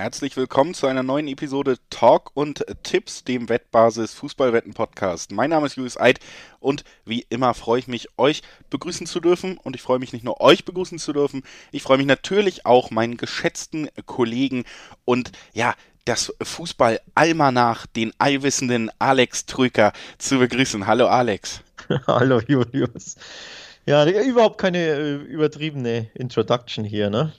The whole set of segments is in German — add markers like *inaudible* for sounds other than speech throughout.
Herzlich willkommen zu einer neuen Episode Talk und Tipps, dem Wettbasis Fußballwetten Podcast. Mein Name ist Julius Eid und wie immer freue ich mich, euch begrüßen zu dürfen. Und ich freue mich nicht nur euch begrüßen zu dürfen, ich freue mich natürlich auch meinen geschätzten Kollegen und ja, das Fußball-Almanach, den allwissenden Alex Trücker zu begrüßen. Hallo Alex. *laughs* Hallo Julius. Ja, überhaupt keine äh, übertriebene Introduction hier, ne?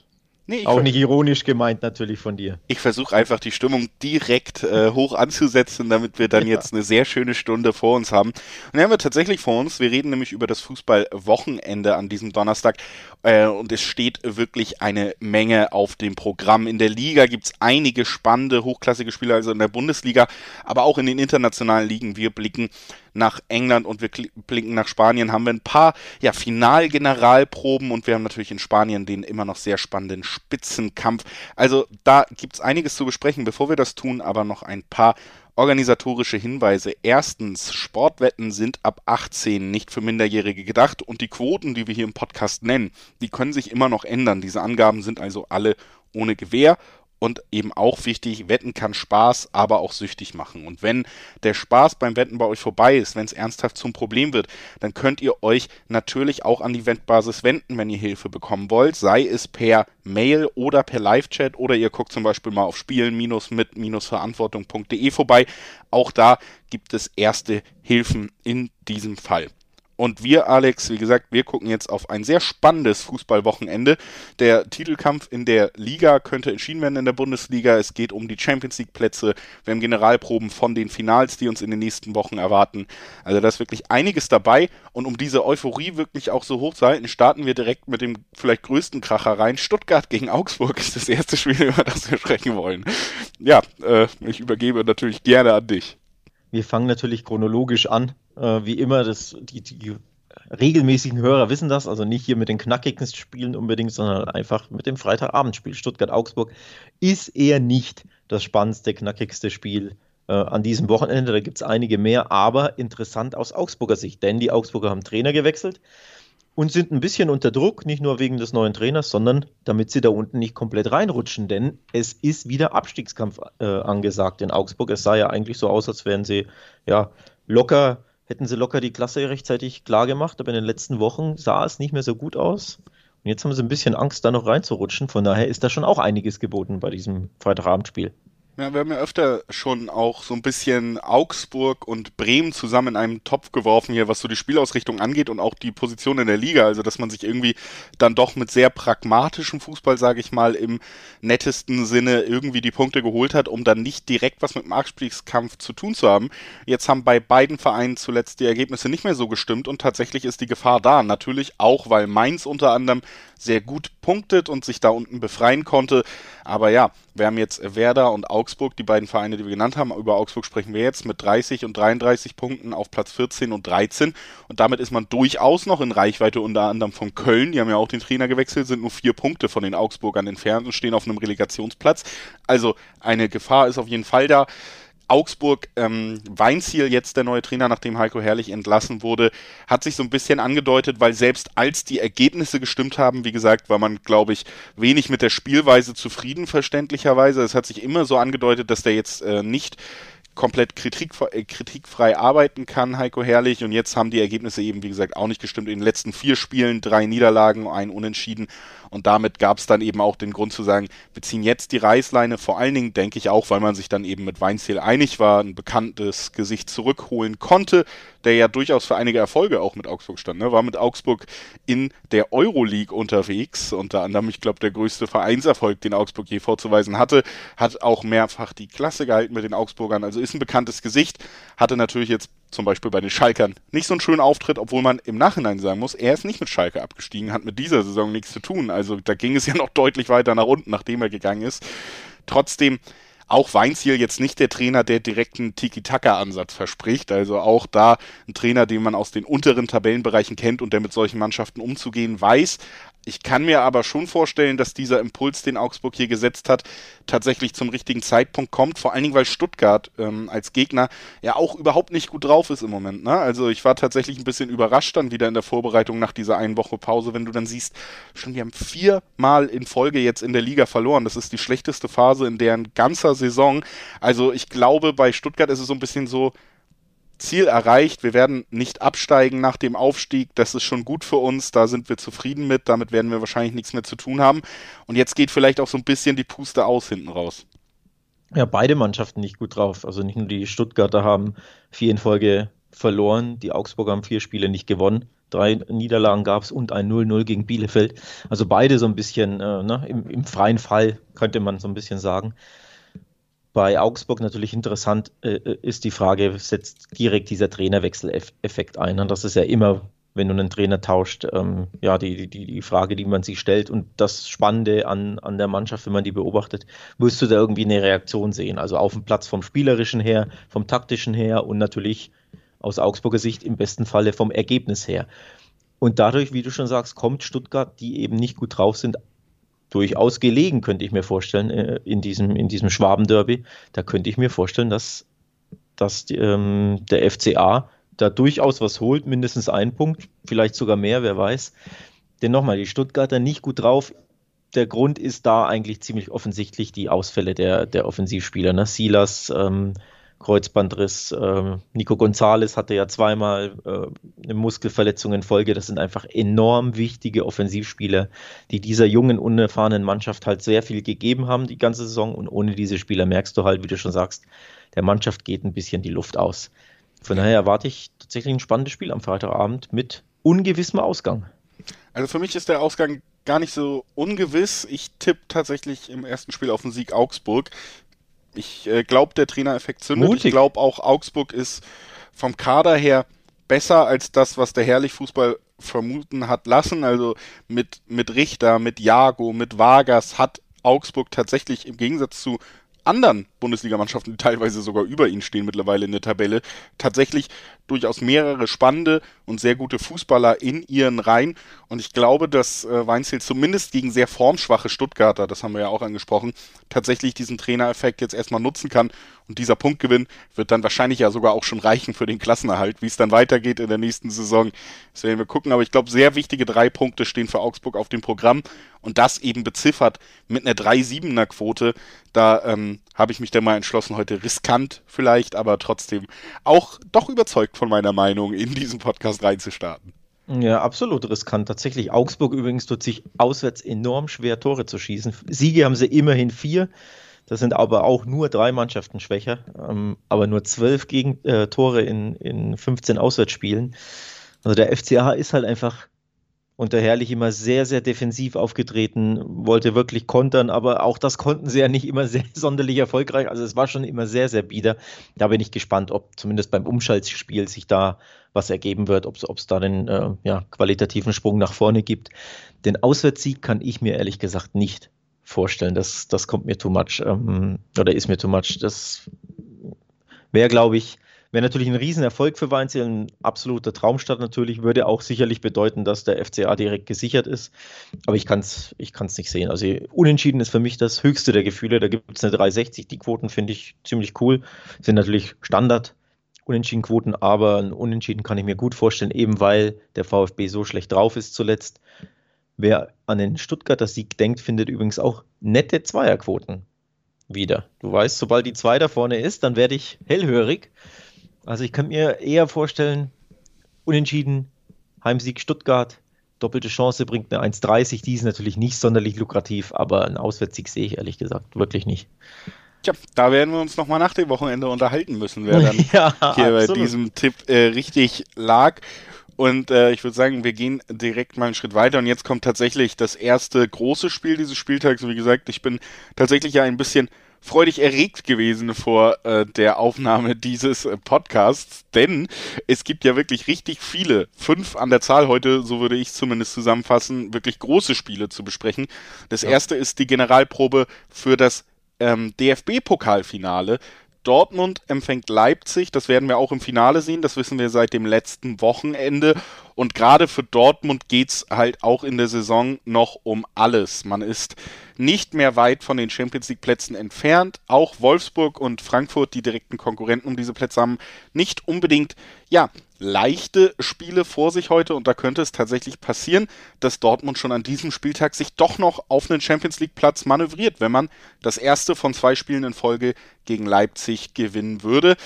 Nee, auch nicht ironisch gemeint natürlich von dir. Ich versuche einfach die Stimmung direkt äh, hoch anzusetzen, damit wir dann ja. jetzt eine sehr schöne Stunde vor uns haben. Und dann haben wir tatsächlich vor uns, wir reden nämlich über das Fußballwochenende an diesem Donnerstag äh, und es steht wirklich eine Menge auf dem Programm. In der Liga gibt es einige spannende, hochklassige Spiele, also in der Bundesliga, aber auch in den internationalen Ligen. Wir blicken nach England und wir blicken nach Spanien, haben wir ein paar ja, Finalgeneralproben und wir haben natürlich in Spanien den immer noch sehr spannenden Spitzenkampf. Also da gibt es einiges zu besprechen. Bevor wir das tun, aber noch ein paar organisatorische Hinweise. Erstens, Sportwetten sind ab 18 nicht für Minderjährige gedacht und die Quoten, die wir hier im Podcast nennen, die können sich immer noch ändern. Diese Angaben sind also alle ohne Gewähr und eben auch wichtig, Wetten kann Spaß, aber auch süchtig machen. Und wenn der Spaß beim Wetten bei euch vorbei ist, wenn es ernsthaft zum Problem wird, dann könnt ihr euch natürlich auch an die Wettbasis wenden, wenn ihr Hilfe bekommen wollt, sei es per Mail oder per Live-Chat oder ihr guckt zum Beispiel mal auf spielen-mit-verantwortung.de vorbei. Auch da gibt es erste Hilfen in diesem Fall. Und wir, Alex, wie gesagt, wir gucken jetzt auf ein sehr spannendes Fußballwochenende. Der Titelkampf in der Liga könnte entschieden werden in der Bundesliga. Es geht um die Champions League Plätze. Wir haben Generalproben von den Finals, die uns in den nächsten Wochen erwarten. Also da ist wirklich einiges dabei. Und um diese Euphorie wirklich auch so hoch zu halten, starten wir direkt mit dem vielleicht größten Kracher rein. Stuttgart gegen Augsburg ist das erste Spiel, über das wir sprechen wollen. Ja, äh, ich übergebe natürlich gerne an dich. Wir fangen natürlich chronologisch an. Äh, wie immer, das, die, die regelmäßigen Hörer wissen das, also nicht hier mit den knackigen Spielen unbedingt, sondern einfach mit dem Freitagabendspiel. Stuttgart-Augsburg ist eher nicht das spannendste, knackigste Spiel äh, an diesem Wochenende. Da gibt es einige mehr, aber interessant aus Augsburger Sicht, denn die Augsburger haben Trainer gewechselt und sind ein bisschen unter Druck, nicht nur wegen des neuen Trainers, sondern damit sie da unten nicht komplett reinrutschen, denn es ist wieder Abstiegskampf äh, angesagt in Augsburg. Es sah ja eigentlich so aus, als wären sie ja locker, hätten sie locker die Klasse rechtzeitig klar gemacht, aber in den letzten Wochen sah es nicht mehr so gut aus. Und jetzt haben sie ein bisschen Angst, da noch reinzurutschen. Von daher ist da schon auch einiges geboten bei diesem Freitagabendspiel. Ja, wir haben ja öfter schon auch so ein bisschen Augsburg und Bremen zusammen in einen Topf geworfen hier, was so die Spielausrichtung angeht und auch die Position in der Liga. Also, dass man sich irgendwie dann doch mit sehr pragmatischem Fußball, sage ich mal, im nettesten Sinne irgendwie die Punkte geholt hat, um dann nicht direkt was mit dem Abstiegskampf zu tun zu haben. Jetzt haben bei beiden Vereinen zuletzt die Ergebnisse nicht mehr so gestimmt und tatsächlich ist die Gefahr da. Natürlich auch, weil Mainz unter anderem sehr gut punktet und sich da unten befreien konnte. Aber ja, wir haben jetzt Werder und Augsburg, die beiden Vereine, die wir genannt haben. Über Augsburg sprechen wir jetzt mit 30 und 33 Punkten auf Platz 14 und 13. Und damit ist man durchaus noch in Reichweite unter anderem von Köln. Die haben ja auch den Trainer gewechselt, sind nur vier Punkte von den Augsburgern entfernt und stehen auf einem Relegationsplatz. Also eine Gefahr ist auf jeden Fall da. Augsburg, ähm, Weinziel, jetzt der neue Trainer, nachdem Heiko Herrlich entlassen wurde, hat sich so ein bisschen angedeutet, weil selbst als die Ergebnisse gestimmt haben, wie gesagt, war man, glaube ich, wenig mit der Spielweise zufrieden, verständlicherweise. Es hat sich immer so angedeutet, dass der jetzt äh, nicht komplett kritik, äh, kritikfrei arbeiten kann, Heiko Herrlich. Und jetzt haben die Ergebnisse eben, wie gesagt, auch nicht gestimmt. In den letzten vier Spielen drei Niederlagen, ein Unentschieden. Und damit gab es dann eben auch den Grund zu sagen, wir ziehen jetzt die Reißleine. Vor allen Dingen denke ich auch, weil man sich dann eben mit Weinziel einig war, ein bekanntes Gesicht zurückholen konnte, der ja durchaus für einige Erfolge auch mit Augsburg stand. Ne? War mit Augsburg in der Euroleague unterwegs, unter anderem, ich glaube, der größte Vereinserfolg, den Augsburg je vorzuweisen hatte, hat auch mehrfach die Klasse gehalten mit den Augsburgern, also ist ein bekanntes Gesicht, hatte natürlich jetzt zum Beispiel bei den Schalkern nicht so einen schönen Auftritt, obwohl man im Nachhinein sagen muss, er ist nicht mit Schalke abgestiegen, hat mit dieser Saison nichts zu tun. Also da ging es ja *laughs* noch deutlich weiter nach unten, nachdem er gegangen ist. Trotzdem auch Weinziel jetzt nicht der Trainer, der direkten Tiki-Taka-Ansatz verspricht. Also auch da ein Trainer, den man aus den unteren Tabellenbereichen kennt und der mit solchen Mannschaften umzugehen weiß. Ich kann mir aber schon vorstellen, dass dieser Impuls, den Augsburg hier gesetzt hat, tatsächlich zum richtigen Zeitpunkt kommt. Vor allen Dingen, weil Stuttgart ähm, als Gegner ja auch überhaupt nicht gut drauf ist im Moment. Ne? Also ich war tatsächlich ein bisschen überrascht dann wieder in der Vorbereitung nach dieser einen Woche Pause, wenn du dann siehst, schon wir haben viermal in Folge jetzt in der Liga verloren. Das ist die schlechteste Phase in deren ganzer Saison. Also ich glaube, bei Stuttgart ist es so ein bisschen so, Ziel erreicht. Wir werden nicht absteigen nach dem Aufstieg. Das ist schon gut für uns. Da sind wir zufrieden mit. Damit werden wir wahrscheinlich nichts mehr zu tun haben. Und jetzt geht vielleicht auch so ein bisschen die Puste aus hinten raus. Ja, beide Mannschaften nicht gut drauf. Also nicht nur die Stuttgarter haben vier in Folge verloren. Die Augsburger haben vier Spiele nicht gewonnen. Drei Niederlagen gab es und ein 0-0 gegen Bielefeld. Also beide so ein bisschen äh, ne, im, im freien Fall, könnte man so ein bisschen sagen. Bei Augsburg natürlich interessant äh, äh, ist die Frage, setzt direkt dieser Trainerwechseleffekt ein? Und das ist ja immer, wenn du einen Trainer tauscht, ähm, ja, die, die, die Frage, die man sich stellt. Und das Spannende an, an der Mannschaft, wenn man die beobachtet, wirst du da irgendwie eine Reaktion sehen. Also auf dem Platz vom Spielerischen her, vom Taktischen her und natürlich aus Augsburger Sicht im besten Falle vom Ergebnis her. Und dadurch, wie du schon sagst, kommt Stuttgart, die eben nicht gut drauf sind, durchaus gelegen, könnte ich mir vorstellen, äh, in diesem, in diesem Schwaben-Derby. Da könnte ich mir vorstellen, dass, dass die, ähm, der FCA da durchaus was holt, mindestens einen Punkt, vielleicht sogar mehr, wer weiß. Denn nochmal, die Stuttgarter nicht gut drauf. Der Grund ist da eigentlich ziemlich offensichtlich die Ausfälle der, der Offensivspieler. Ne? Silas, ähm, Kreuzbandriss. Ähm, Nico Gonzalez hatte ja zweimal äh, eine Muskelverletzung in Folge. Das sind einfach enorm wichtige Offensivspieler, die dieser jungen, unerfahrenen Mannschaft halt sehr viel gegeben haben die ganze Saison. Und ohne diese Spieler merkst du halt, wie du schon sagst, der Mannschaft geht ein bisschen die Luft aus. Von daher erwarte ich tatsächlich ein spannendes Spiel am Freitagabend mit ungewissem Ausgang. Also für mich ist der Ausgang gar nicht so ungewiss. Ich tippe tatsächlich im ersten Spiel auf den Sieg Augsburg. Ich äh, glaube, der Trainereffekt zündet. Mutig. Ich glaube auch, Augsburg ist vom Kader her besser als das, was der Herrlich-Fußball vermuten hat lassen. Also mit, mit Richter, mit Jago, mit Vargas hat Augsburg tatsächlich im Gegensatz zu anderen Bundesligamannschaften, die teilweise sogar über ihnen stehen mittlerweile in der Tabelle, tatsächlich durchaus mehrere spannende und sehr gute Fußballer in ihren Reihen. Und ich glaube, dass äh, Weinziel zumindest gegen sehr formschwache Stuttgarter, das haben wir ja auch angesprochen, tatsächlich diesen Trainereffekt jetzt erstmal nutzen kann. Und dieser Punktgewinn wird dann wahrscheinlich ja sogar auch schon reichen für den Klassenerhalt. Wie es dann weitergeht in der nächsten Saison, das werden wir gucken. Aber ich glaube, sehr wichtige drei Punkte stehen für Augsburg auf dem Programm. Und das eben beziffert mit einer 3-7er Quote. Da ähm, habe ich mich dann mal entschlossen, heute riskant vielleicht, aber trotzdem auch doch überzeugt von meiner Meinung, in diesen Podcast reinzustarten. Ja, absolut riskant. Tatsächlich. Augsburg übrigens tut sich auswärts enorm schwer, Tore zu schießen. Siege haben sie immerhin vier. Das sind aber auch nur drei Mannschaften schwächer, ähm, aber nur zwölf Gegen äh, Tore in, in 15 Auswärtsspielen. Also der FCA ist halt einfach unter Herrlich immer sehr, sehr defensiv aufgetreten, wollte wirklich kontern, aber auch das konnten sie ja nicht immer sehr *laughs* sonderlich erfolgreich. Also es war schon immer sehr, sehr bieder. Da bin ich gespannt, ob zumindest beim Umschaltspiel sich da was ergeben wird, ob es da den äh, ja, qualitativen Sprung nach vorne gibt. Den Auswärtssieg kann ich mir ehrlich gesagt nicht vorstellen. Das, das kommt mir too much ähm, oder ist mir too much. Das wäre, glaube ich, Wäre natürlich ein Riesenerfolg für Weinziel, ein absoluter Traumstart natürlich, würde auch sicherlich bedeuten, dass der FCA direkt gesichert ist. Aber ich kann es ich kann's nicht sehen. Also unentschieden ist für mich das höchste der Gefühle. Da gibt es eine 360. Die Quoten finde ich ziemlich cool. Sind natürlich Standard. Unentschieden Quoten, aber ein Unentschieden kann ich mir gut vorstellen, eben weil der VfB so schlecht drauf ist zuletzt. Wer an den Stuttgarter Sieg denkt, findet übrigens auch nette Zweierquoten wieder. Du weißt, sobald die 2 da vorne ist, dann werde ich hellhörig. Also ich kann mir eher vorstellen, unentschieden, Heimsieg Stuttgart, doppelte Chance bringt eine 1,30. Die ist natürlich nicht sonderlich lukrativ, aber einen Auswärtssieg sehe ich ehrlich gesagt wirklich nicht. Tja, da werden wir uns nochmal nach dem Wochenende unterhalten müssen, wer *laughs* dann ja, hier absolut. bei diesem Tipp äh, richtig lag. Und äh, ich würde sagen, wir gehen direkt mal einen Schritt weiter. Und jetzt kommt tatsächlich das erste große Spiel dieses Spieltags. Wie gesagt, ich bin tatsächlich ja ein bisschen freudig erregt gewesen vor äh, der Aufnahme *laughs* dieses äh, Podcasts, denn es gibt ja wirklich richtig viele, fünf an der Zahl heute, so würde ich zumindest zusammenfassen, wirklich große Spiele zu besprechen. Das ja. erste ist die Generalprobe für das ähm, DFB-Pokalfinale. Dortmund empfängt Leipzig, das werden wir auch im Finale sehen, das wissen wir seit dem letzten Wochenende. Und gerade für Dortmund geht's halt auch in der Saison noch um alles. Man ist nicht mehr weit von den Champions League Plätzen entfernt. Auch Wolfsburg und Frankfurt, die direkten Konkurrenten um diese Plätze haben, nicht unbedingt, ja, leichte Spiele vor sich heute und da könnte es tatsächlich passieren, dass Dortmund schon an diesem Spieltag sich doch noch auf einen Champions League Platz manövriert, wenn man das erste von zwei Spielen in Folge gegen Leipzig gewinnen würde.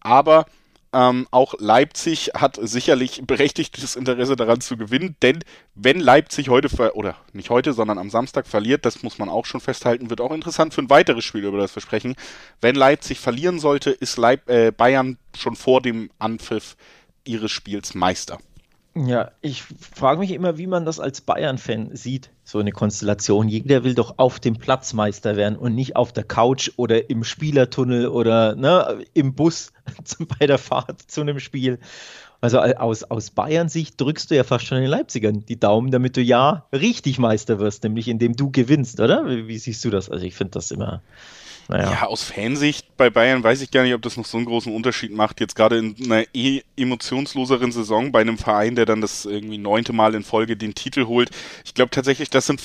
Aber ähm, auch Leipzig hat sicherlich berechtigtes Interesse daran zu gewinnen, denn wenn Leipzig heute, oder nicht heute, sondern am Samstag verliert, das muss man auch schon festhalten, wird auch interessant für ein weiteres Spiel, über das wir sprechen. Wenn Leipzig verlieren sollte, ist Leip äh, Bayern schon vor dem Anpfiff ihres Spiels Meister. Ja, ich frage mich immer, wie man das als Bayern-Fan sieht, so eine Konstellation. Jeder will doch auf dem Platz Meister werden und nicht auf der Couch oder im Spielertunnel oder ne, im Bus *laughs* bei der Fahrt zu einem Spiel. Also aus, aus Bayern-Sicht drückst du ja fast schon den Leipzigern die Daumen, damit du ja richtig Meister wirst, nämlich indem du gewinnst, oder? Wie, wie siehst du das? Also ich finde das immer naja. Ja, aus Fansicht bei Bayern weiß ich gar nicht, ob das noch so einen großen Unterschied macht. Jetzt gerade in einer eh emotionsloseren Saison bei einem Verein, der dann das irgendwie neunte Mal in Folge den Titel holt. Ich glaube tatsächlich, das sind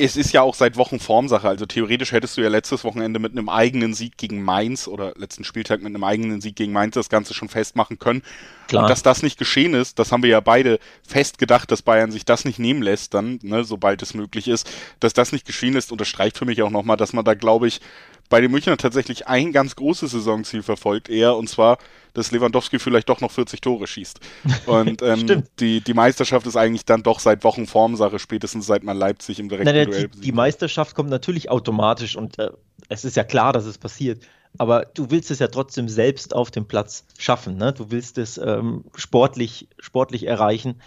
es ist ja auch seit Wochen Formsache. Also theoretisch hättest du ja letztes Wochenende mit einem eigenen Sieg gegen Mainz oder letzten Spieltag mit einem eigenen Sieg gegen Mainz das Ganze schon festmachen können. Klar. Und dass das nicht geschehen ist, das haben wir ja beide fest gedacht, dass Bayern sich das nicht nehmen lässt, dann, ne, sobald es möglich ist. Dass das nicht geschehen ist, unterstreicht für mich auch nochmal, dass man da, glaube ich, bei den Münchner tatsächlich ein ganz großes Saisonziel verfolgt, eher, und zwar, dass Lewandowski vielleicht doch noch 40 Tore schießt. Und *laughs* ähm, die, die Meisterschaft ist eigentlich dann doch seit Wochen Formsache, spätestens seit man Leipzig im direkten Nein, Duell die, die Meisterschaft kommt natürlich automatisch und äh, es ist ja klar, dass es passiert. Aber du willst es ja trotzdem selbst auf dem Platz schaffen. Ne? Du willst es ähm, sportlich, sportlich erreichen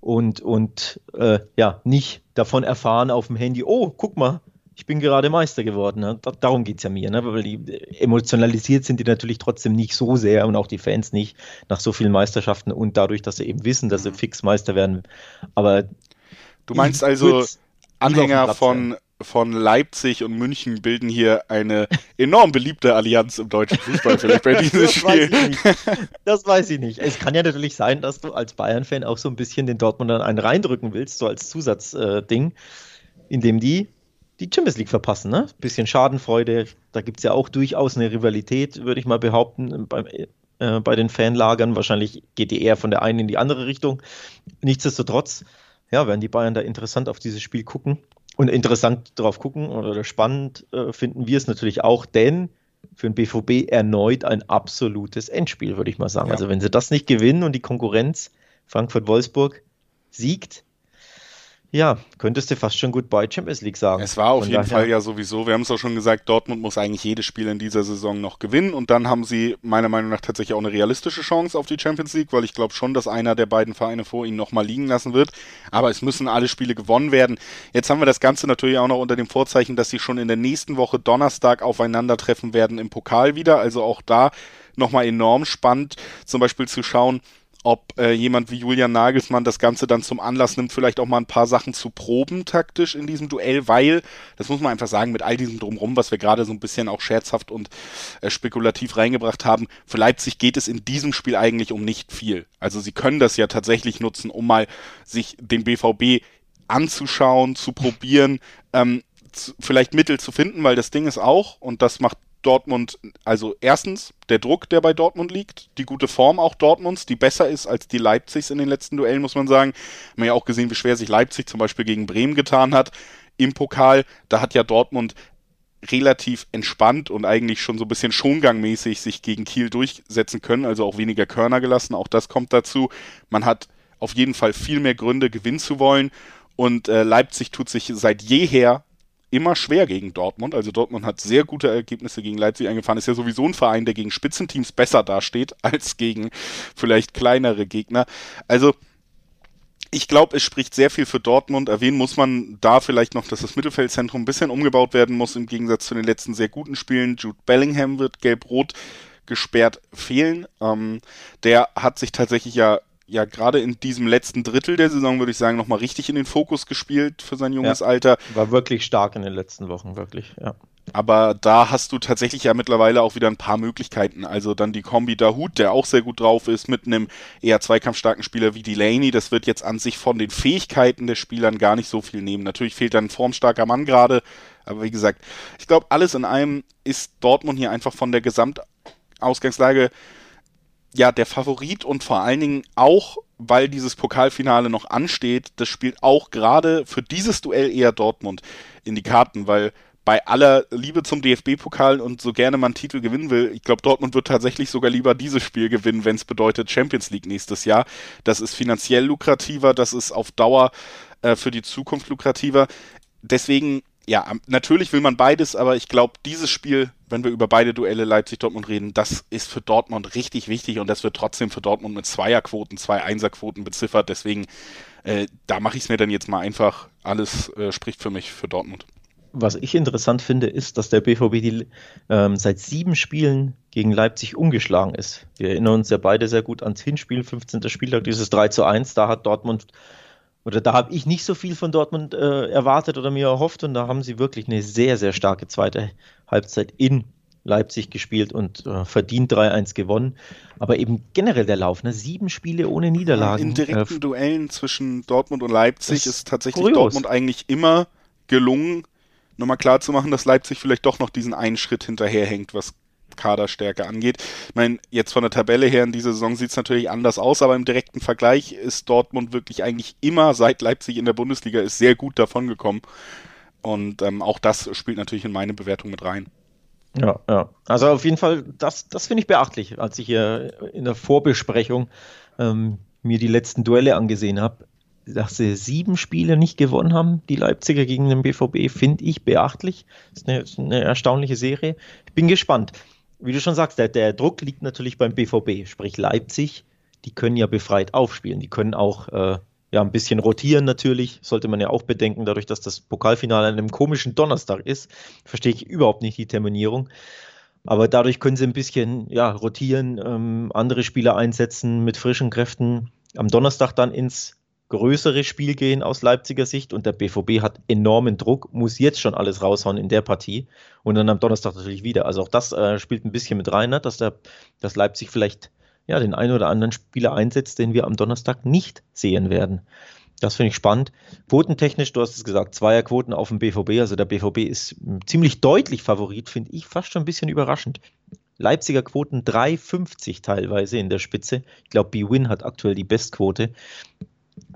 und, und äh, ja, nicht davon erfahren auf dem Handy, oh, guck mal, ich bin gerade Meister geworden. Ne? darum geht es ja mir, ne? weil die emotionalisiert sind die natürlich trotzdem nicht so sehr und auch die Fans nicht nach so vielen Meisterschaften und dadurch, dass sie eben wissen, dass sie mhm. fix Meister werden. Aber du meinst also, Anhänger von, von Leipzig und München bilden hier eine enorm beliebte Allianz im deutschen Fußball vielleicht bei *laughs* diesem das Spiel. Weiß *laughs* das weiß ich nicht. Es kann ja natürlich sein, dass du als Bayern-Fan auch so ein bisschen den Dortmundern einen reindrücken willst, so als Zusatzding, äh, indem die die Champions League verpassen. Ne? Bisschen Schadenfreude. Da gibt es ja auch durchaus eine Rivalität, würde ich mal behaupten, beim, äh, bei den Fanlagern. Wahrscheinlich geht die eher von der einen in die andere Richtung. Nichtsdestotrotz, ja, werden die Bayern da interessant auf dieses Spiel gucken. Und interessant darauf gucken oder spannend äh, finden wir es natürlich auch, denn für den BVB erneut ein absolutes Endspiel, würde ich mal sagen. Ja. Also wenn sie das nicht gewinnen und die Konkurrenz Frankfurt-Wolfsburg siegt, ja, könntest du fast schon gut bei Champions League sagen. Es war auf Von jeden daher. Fall ja sowieso, wir haben es auch schon gesagt, Dortmund muss eigentlich jedes Spiel in dieser Saison noch gewinnen und dann haben sie meiner Meinung nach tatsächlich auch eine realistische Chance auf die Champions League, weil ich glaube schon, dass einer der beiden Vereine vor ihnen nochmal liegen lassen wird. Aber es müssen alle Spiele gewonnen werden. Jetzt haben wir das Ganze natürlich auch noch unter dem Vorzeichen, dass sie schon in der nächsten Woche Donnerstag aufeinandertreffen werden im Pokal wieder. Also auch da nochmal enorm spannend, zum Beispiel zu schauen, ob äh, jemand wie Julian Nagelsmann das Ganze dann zum Anlass nimmt, vielleicht auch mal ein paar Sachen zu proben taktisch in diesem Duell, weil, das muss man einfach sagen, mit all diesem Drumrum, was wir gerade so ein bisschen auch scherzhaft und äh, spekulativ reingebracht haben, für Leipzig geht es in diesem Spiel eigentlich um nicht viel. Also sie können das ja tatsächlich nutzen, um mal sich den BVB anzuschauen, zu probieren, ähm, zu, vielleicht Mittel zu finden, weil das Ding ist auch, und das macht Dortmund, also erstens der Druck, der bei Dortmund liegt, die gute Form auch Dortmunds, die besser ist als die Leipzigs in den letzten Duellen, muss man sagen. Man ja auch gesehen, wie schwer sich Leipzig zum Beispiel gegen Bremen getan hat im Pokal. Da hat ja Dortmund relativ entspannt und eigentlich schon so ein bisschen schongangmäßig sich gegen Kiel durchsetzen können, also auch weniger Körner gelassen. Auch das kommt dazu. Man hat auf jeden Fall viel mehr Gründe, gewinnen zu wollen. Und äh, Leipzig tut sich seit jeher immer schwer gegen Dortmund. Also Dortmund hat sehr gute Ergebnisse gegen Leipzig eingefahren. Ist ja sowieso ein Verein, der gegen Spitzenteams besser dasteht *laughs* als gegen vielleicht kleinere Gegner. Also ich glaube, es spricht sehr viel für Dortmund. Erwähnen muss man da vielleicht noch, dass das Mittelfeldzentrum ein bisschen umgebaut werden muss im Gegensatz zu den letzten sehr guten Spielen. Jude Bellingham wird gelb-rot gesperrt fehlen. Ähm, der hat sich tatsächlich ja ja gerade in diesem letzten Drittel der Saison, würde ich sagen, nochmal richtig in den Fokus gespielt für sein junges ja, Alter. War wirklich stark in den letzten Wochen, wirklich, ja. Aber da hast du tatsächlich ja mittlerweile auch wieder ein paar Möglichkeiten. Also dann die Kombi Dahut, der auch sehr gut drauf ist, mit einem eher zweikampfstarken Spieler wie Delaney. Das wird jetzt an sich von den Fähigkeiten der Spielern gar nicht so viel nehmen. Natürlich fehlt dann ein formstarker Mann gerade. Aber wie gesagt, ich glaube, alles in allem ist Dortmund hier einfach von der Gesamtausgangslage ja der Favorit und vor allen Dingen auch, weil dieses Pokalfinale noch ansteht, das spielt auch gerade für dieses Duell eher Dortmund in die Karten, weil bei aller Liebe zum DFB-Pokal und so gerne man Titel gewinnen will, ich glaube, Dortmund wird tatsächlich sogar lieber dieses Spiel gewinnen, wenn es bedeutet Champions League nächstes Jahr. Das ist finanziell lukrativer, das ist auf Dauer äh, für die Zukunft lukrativer. Deswegen, ja, natürlich will man beides, aber ich glaube, dieses Spiel, wenn wir über beide Duelle Leipzig-Dortmund reden, das ist für Dortmund richtig wichtig und das wird trotzdem für Dortmund mit Zweierquoten, zwei Einserquoten beziffert. Deswegen, äh, da mache ich es mir dann jetzt mal einfach. Alles äh, spricht für mich für Dortmund was ich interessant finde, ist, dass der BVB die, ähm, seit sieben Spielen gegen Leipzig umgeschlagen ist. Wir erinnern uns ja beide sehr gut ans Hinspiel, 15. Spieltag, dieses 3 zu 1. Da hat Dortmund, oder da habe ich nicht so viel von Dortmund äh, erwartet oder mir erhofft und da haben sie wirklich eine sehr, sehr starke zweite Halbzeit in Leipzig gespielt und äh, verdient 3-1 gewonnen. Aber eben generell der Lauf, ne? sieben Spiele ohne Niederlagen. In direkten äh, Duellen zwischen Dortmund und Leipzig ist, tatsächlich kurios. Dortmund eigentlich immer gelungen, nochmal klar zu machen, dass Leipzig vielleicht doch noch diesen einen Schritt hinterherhängt, was Kaderstärke angeht. Ich meine, jetzt von der Tabelle her in dieser Saison sieht es natürlich anders aus, aber im direkten Vergleich ist Dortmund wirklich eigentlich immer, seit Leipzig in der Bundesliga ist, sehr gut davongekommen. Und ähm, auch das spielt natürlich in meine Bewertung mit rein. Ja, ja. Also auf jeden Fall, das, das finde ich beachtlich, als ich hier in der Vorbesprechung ähm, mir die letzten Duelle angesehen habe dass sie sieben Spiele nicht gewonnen haben, die Leipziger gegen den BVB, finde ich beachtlich. Das ist eine, ist eine, erstaunliche Serie. Ich bin gespannt. Wie du schon sagst, der, der, Druck liegt natürlich beim BVB, sprich Leipzig. Die können ja befreit aufspielen. Die können auch äh, ja, ein bisschen rotieren natürlich, sollte man ja auch bedenken, dadurch, dass das Pokalfinale an einem komischen Donnerstag ist, verstehe ich überhaupt nicht die Terminierung. Aber dadurch können sie ein bisschen ja, rotieren, ähm, andere Spieler einsetzen mit frischen Kräften. Am Donnerstag dann ins größere Spiel gehen aus Leipziger Sicht und der BVB hat enormen Druck, muss jetzt schon alles raushauen in der Partie und dann am Donnerstag natürlich wieder. Also auch das äh, spielt ein bisschen mit rein, ne? dass, der, dass Leipzig vielleicht ja, den einen oder anderen Spieler einsetzt, den wir am Donnerstag nicht sehen werden. Das finde ich spannend. Quotentechnisch, du hast es gesagt, Zweierquoten auf dem BVB. Also der BVB ist ziemlich deutlich Favorit, finde ich fast schon ein bisschen überraschend. Leipziger Quoten 3,50 teilweise in der Spitze. Ich glaube, B-Win hat aktuell die Bestquote.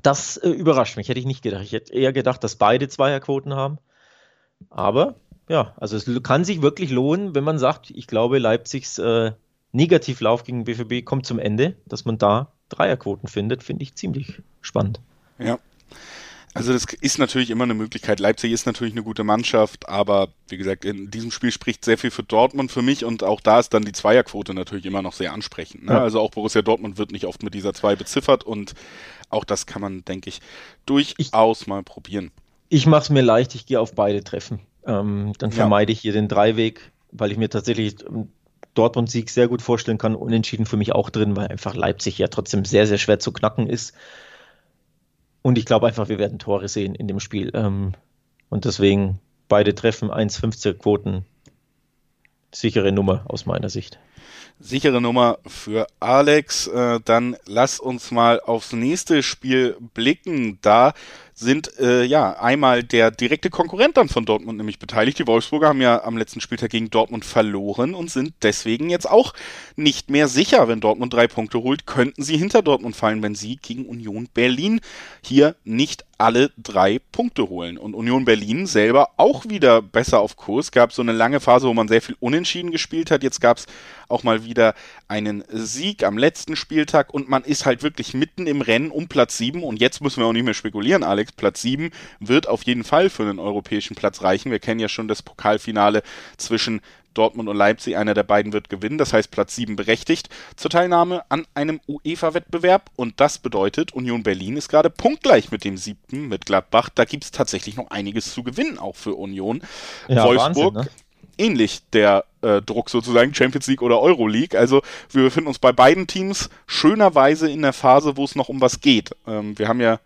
Das äh, überrascht mich, hätte ich nicht gedacht. Ich hätte eher gedacht, dass beide Zweierquoten haben. Aber ja, also es kann sich wirklich lohnen, wenn man sagt, ich glaube, Leipzigs äh, Negativlauf gegen BVB kommt zum Ende, dass man da Dreierquoten findet, finde ich ziemlich spannend. Ja, also das ist natürlich immer eine Möglichkeit. Leipzig ist natürlich eine gute Mannschaft, aber wie gesagt, in diesem Spiel spricht sehr viel für Dortmund für mich und auch da ist dann die Zweierquote natürlich immer noch sehr ansprechend. Ne? Ja. Also auch Borussia Dortmund wird nicht oft mit dieser zwei beziffert und auch das kann man, denke ich, durchaus ich, mal probieren. Ich mache es mir leicht, ich gehe auf beide Treffen. Ähm, dann vermeide ja. ich hier den Dreiweg, weil ich mir tatsächlich ähm, Dortmund-Sieg sehr gut vorstellen kann. Unentschieden für mich auch drin, weil einfach Leipzig ja trotzdem sehr, sehr schwer zu knacken ist. Und ich glaube einfach, wir werden Tore sehen in dem Spiel. Ähm, und deswegen beide Treffen 1,50 Quoten. Sichere Nummer aus meiner Sicht. Sichere Nummer für Alex. Äh, dann lass uns mal aufs nächste Spiel blicken. Da sind äh, ja einmal der direkte Konkurrent dann von Dortmund nämlich beteiligt. Die Wolfsburger haben ja am letzten Spieltag gegen Dortmund verloren und sind deswegen jetzt auch nicht mehr sicher. Wenn Dortmund drei Punkte holt, könnten sie hinter Dortmund fallen, wenn sie gegen Union Berlin hier nicht alle drei Punkte holen. Und Union Berlin selber auch wieder besser auf Kurs. Gab so eine lange Phase, wo man sehr viel unentschieden gespielt hat. Jetzt gab es auch mal wieder einen Sieg am letzten Spieltag und man ist halt wirklich mitten im Rennen um Platz 7. Und jetzt müssen wir auch nicht mehr spekulieren, Alex. Platz 7 wird auf jeden Fall für einen europäischen Platz reichen. Wir kennen ja schon das Pokalfinale zwischen Dortmund und Leipzig, einer der beiden wird gewinnen, das heißt Platz 7 berechtigt zur Teilnahme an einem UEFA-Wettbewerb und das bedeutet, Union Berlin ist gerade punktgleich mit dem siebten, mit Gladbach. Da gibt es tatsächlich noch einiges zu gewinnen, auch für Union. Ja, Wolfsburg, Wahnsinn, ne? ähnlich der äh, Druck sozusagen, Champions League oder Euro League. Also wir befinden uns bei beiden Teams schönerweise in der Phase, wo es noch um was geht. Ähm, wir haben ja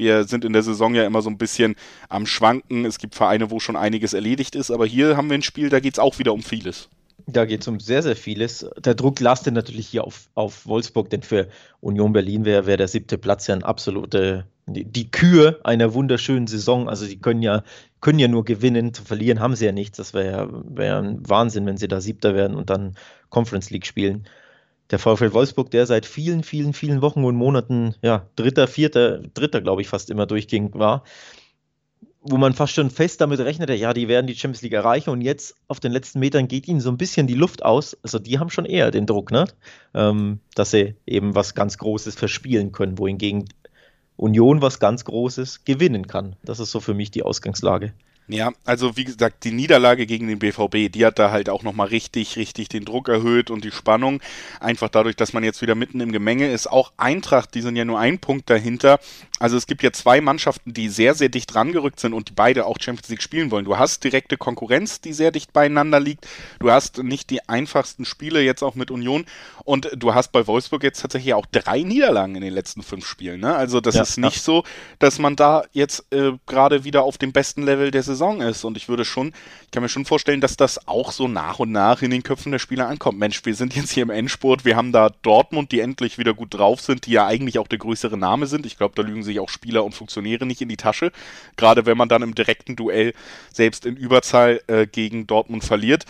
Wir sind in der Saison ja immer so ein bisschen am Schwanken. Es gibt Vereine, wo schon einiges erledigt ist, aber hier haben wir ein Spiel, da geht es auch wieder um vieles. Da geht es um sehr, sehr vieles. Der Druck lastet natürlich hier auf, auf Wolfsburg, denn für Union Berlin wäre wär der siebte Platz ja ein absolute, die, die Kür einer wunderschönen Saison. Also die können ja, können ja nur gewinnen, zu verlieren haben sie ja nichts. Das wäre wär ein Wahnsinn, wenn sie da siebter werden und dann Conference League spielen. Der VfL Wolfsburg, der seit vielen, vielen, vielen Wochen und Monaten, ja, dritter, vierter, dritter, glaube ich, fast immer durchgehend war, wo man fast schon fest damit rechnete, ja, die werden die Champions League erreichen und jetzt auf den letzten Metern geht ihnen so ein bisschen die Luft aus. Also die haben schon eher den Druck, ne? Ähm, dass sie eben was ganz Großes verspielen können, wohingegen Union was ganz Großes gewinnen kann. Das ist so für mich die Ausgangslage. Ja, also wie gesagt, die Niederlage gegen den BVB, die hat da halt auch nochmal richtig, richtig den Druck erhöht und die Spannung. Einfach dadurch, dass man jetzt wieder mitten im Gemenge ist. Auch Eintracht, die sind ja nur ein Punkt dahinter. Also es gibt ja zwei Mannschaften, die sehr, sehr dicht rangerückt sind und die beide auch Champions League spielen wollen. Du hast direkte Konkurrenz, die sehr dicht beieinander liegt. Du hast nicht die einfachsten Spiele jetzt auch mit Union und du hast bei Wolfsburg jetzt tatsächlich auch drei Niederlagen in den letzten fünf Spielen. Ne? Also das ja, ist nicht ja. so, dass man da jetzt äh, gerade wieder auf dem besten Level der Saison ist. Und ich würde schon, ich kann mir schon vorstellen, dass das auch so nach und nach in den Köpfen der Spieler ankommt. Mensch, wir sind jetzt hier im Endspurt, wir haben da Dortmund, die endlich wieder gut drauf sind, die ja eigentlich auch der größere Name sind. Ich glaube, da lügen sich auch Spieler und Funktionäre nicht in die Tasche. Gerade wenn man dann im direkten Duell selbst in Überzahl äh, gegen Dortmund verliert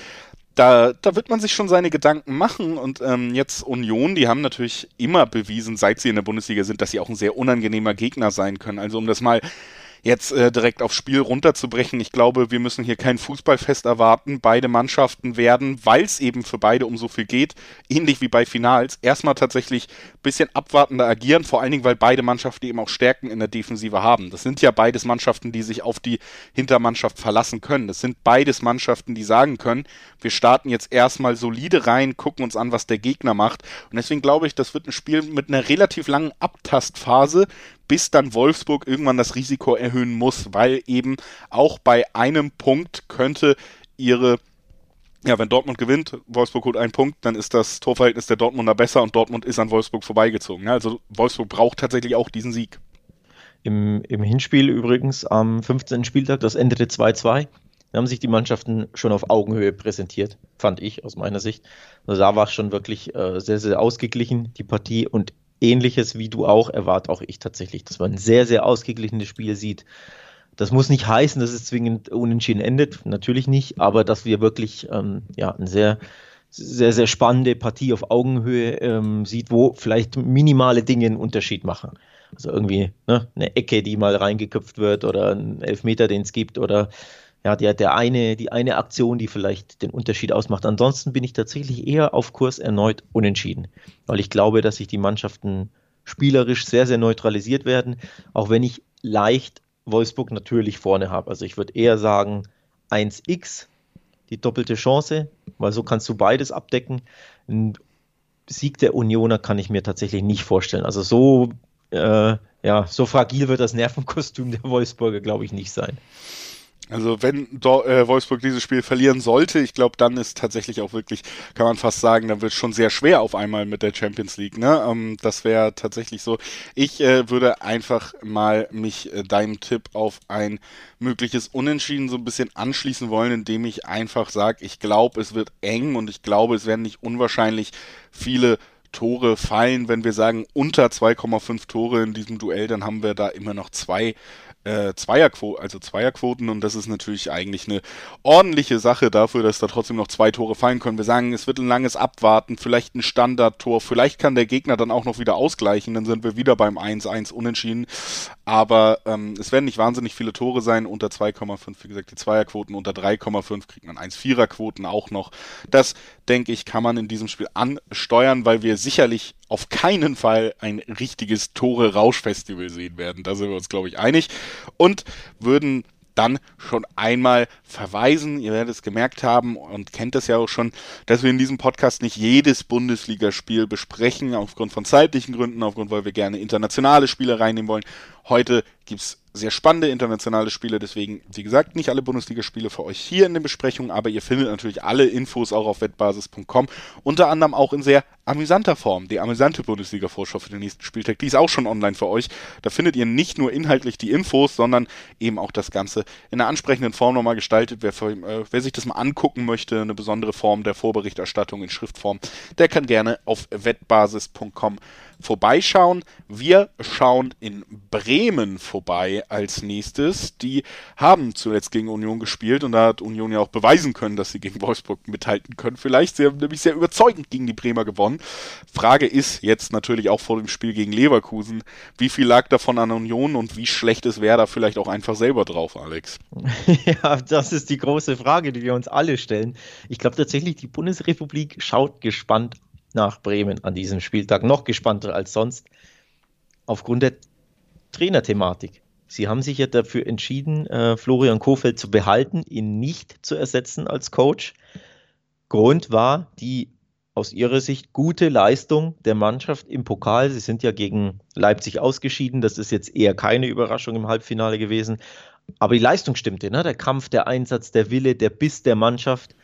da, da wird man sich schon seine Gedanken machen. Und ähm, jetzt Union, die haben natürlich immer bewiesen, seit sie in der Bundesliga sind, dass sie auch ein sehr unangenehmer Gegner sein können. Also um das mal jetzt äh, direkt aufs Spiel runterzubrechen. Ich glaube, wir müssen hier kein Fußballfest erwarten. Beide Mannschaften werden, weil es eben für beide um so viel geht, ähnlich wie bei Finals, erstmal tatsächlich ein bisschen abwartender agieren, vor allen Dingen, weil beide Mannschaften eben auch Stärken in der Defensive haben. Das sind ja beides Mannschaften, die sich auf die Hintermannschaft verlassen können. Das sind beides Mannschaften, die sagen können, wir starten jetzt erstmal solide rein, gucken uns an, was der Gegner macht. Und deswegen glaube ich, das wird ein Spiel mit einer relativ langen Abtastphase, bis dann Wolfsburg irgendwann das Risiko erhöhen muss, weil eben auch bei einem Punkt könnte ihre ja, wenn Dortmund gewinnt, Wolfsburg holt einen Punkt, dann ist das Torverhältnis der Dortmunder besser und Dortmund ist an Wolfsburg vorbeigezogen. Also Wolfsburg braucht tatsächlich auch diesen Sieg. Im, Im Hinspiel übrigens am 15. Spieltag, das endete 2-2. Da haben sich die Mannschaften schon auf Augenhöhe präsentiert, fand ich aus meiner Sicht. Also da war es schon wirklich äh, sehr, sehr ausgeglichen, die Partie. Und ähnliches wie du auch erwarte auch ich tatsächlich, dass man ein sehr, sehr ausgeglichenes Spiel sieht. Das muss nicht heißen, dass es zwingend unentschieden endet, natürlich nicht, aber dass wir wirklich ähm, ja, eine sehr, sehr, sehr spannende Partie auf Augenhöhe ähm, sieht, wo vielleicht minimale Dinge einen Unterschied machen. Also irgendwie ne, eine Ecke, die mal reingeköpft wird oder ein Elfmeter, den es gibt oder ja, der, der eine, die eine Aktion, die vielleicht den Unterschied ausmacht. Ansonsten bin ich tatsächlich eher auf Kurs erneut unentschieden, weil ich glaube, dass sich die Mannschaften spielerisch sehr, sehr neutralisiert werden, auch wenn ich leicht Wolfsburg natürlich vorne habe. Also ich würde eher sagen 1x, die doppelte Chance, weil so kannst du beides abdecken. Ein Sieg der Unioner kann ich mir tatsächlich nicht vorstellen. Also so, äh, ja, so fragil wird das Nervenkostüm der Wolfsburger, glaube ich, nicht sein. Also wenn äh, Wolfsburg dieses Spiel verlieren sollte, ich glaube, dann ist tatsächlich auch wirklich, kann man fast sagen, dann wird es schon sehr schwer auf einmal mit der Champions League. Ne? Ähm, das wäre tatsächlich so. Ich äh, würde einfach mal mich äh, deinem Tipp auf ein mögliches Unentschieden so ein bisschen anschließen wollen, indem ich einfach sage, ich glaube, es wird eng und ich glaube, es werden nicht unwahrscheinlich viele Tore fallen. Wenn wir sagen unter 2,5 Tore in diesem Duell, dann haben wir da immer noch zwei äh, Zweierquoten, also Zweierquoten und das ist natürlich eigentlich eine ordentliche Sache dafür, dass da trotzdem noch zwei Tore fallen können. Wir sagen, es wird ein langes Abwarten, vielleicht ein Standardtor, vielleicht kann der Gegner dann auch noch wieder ausgleichen, dann sind wir wieder beim 1-1 unentschieden. Aber ähm, es werden nicht wahnsinnig viele Tore sein, unter 2,5, wie gesagt, die Zweierquoten, unter 3,5 kriegt man 1-4er-Quoten auch noch. Das, denke ich, kann man in diesem Spiel ansteuern, weil wir sicherlich auf keinen Fall ein richtiges Tore-Rausch-Festival sehen werden. Da sind wir uns, glaube ich, einig. Und würden dann schon einmal verweisen. Ihr werdet es gemerkt haben und kennt es ja auch schon, dass wir in diesem Podcast nicht jedes Bundesligaspiel besprechen, aufgrund von zeitlichen Gründen, aufgrund, weil wir gerne internationale Spiele reinnehmen wollen. Heute gibt es sehr spannende internationale Spiele, deswegen, wie gesagt, nicht alle Bundesligaspiele für euch hier in den Besprechungen, aber ihr findet natürlich alle Infos auch auf wettbasis.com, unter anderem auch in sehr amüsanter Form, die amüsante Bundesliga-Vorschau für den nächsten Spieltag. Die ist auch schon online für euch. Da findet ihr nicht nur inhaltlich die Infos, sondern eben auch das Ganze in einer ansprechenden Form nochmal gestaltet. Wer, äh, wer sich das mal angucken möchte, eine besondere Form der Vorberichterstattung in Schriftform, der kann gerne auf wettbasis.com vorbeischauen. Wir schauen in Bremen vorbei als nächstes. Die haben zuletzt gegen Union gespielt und da hat Union ja auch beweisen können, dass sie gegen Wolfsburg mithalten können. Vielleicht, sie haben nämlich sehr überzeugend gegen die Bremer gewonnen. Frage ist jetzt natürlich auch vor dem Spiel gegen Leverkusen, wie viel lag davon an Union und wie schlecht ist Werder vielleicht auch einfach selber drauf, Alex? *laughs* Ja, das ist die große Frage, die wir uns alle stellen. Ich glaube tatsächlich, die Bundesrepublik schaut gespannt nach Bremen an diesem Spieltag, noch gespannter als sonst, aufgrund der Trainerthematik. Sie haben sich ja dafür entschieden, äh, Florian Kofeld zu behalten, ihn nicht zu ersetzen als Coach. Grund war die aus ihrer Sicht gute Leistung der Mannschaft im Pokal. Sie sind ja gegen Leipzig ausgeschieden. Das ist jetzt eher keine Überraschung im Halbfinale gewesen. Aber die Leistung stimmte. Ne? Der Kampf, der Einsatz, der Wille, der Biss der Mannschaft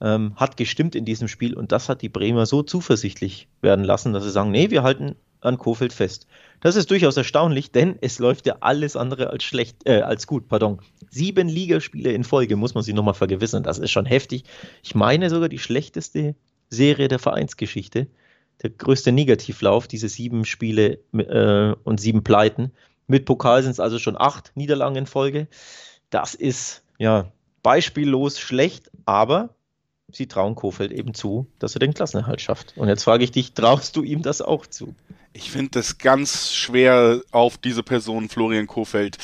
ähm, hat gestimmt in diesem Spiel und das hat die Bremer so zuversichtlich werden lassen, dass sie sagen, nee, wir halten an Kofeld fest. Das ist durchaus erstaunlich, denn es läuft ja alles andere als schlecht, äh, als gut, pardon. Sieben Ligaspiele in Folge, muss man sich nochmal vergewissern. Das ist schon heftig. Ich meine sogar die schlechteste Serie der Vereinsgeschichte. Der größte Negativlauf, diese sieben Spiele äh, und sieben Pleiten. Mit Pokal sind es also schon acht Niederlagen in Folge. Das ist ja beispiellos schlecht, aber sie trauen Kofeld eben zu, dass er den Klassenerhalt schafft. Und jetzt frage ich dich, traust du ihm das auch zu? Ich finde das ganz schwer auf diese Person Florian Kofeld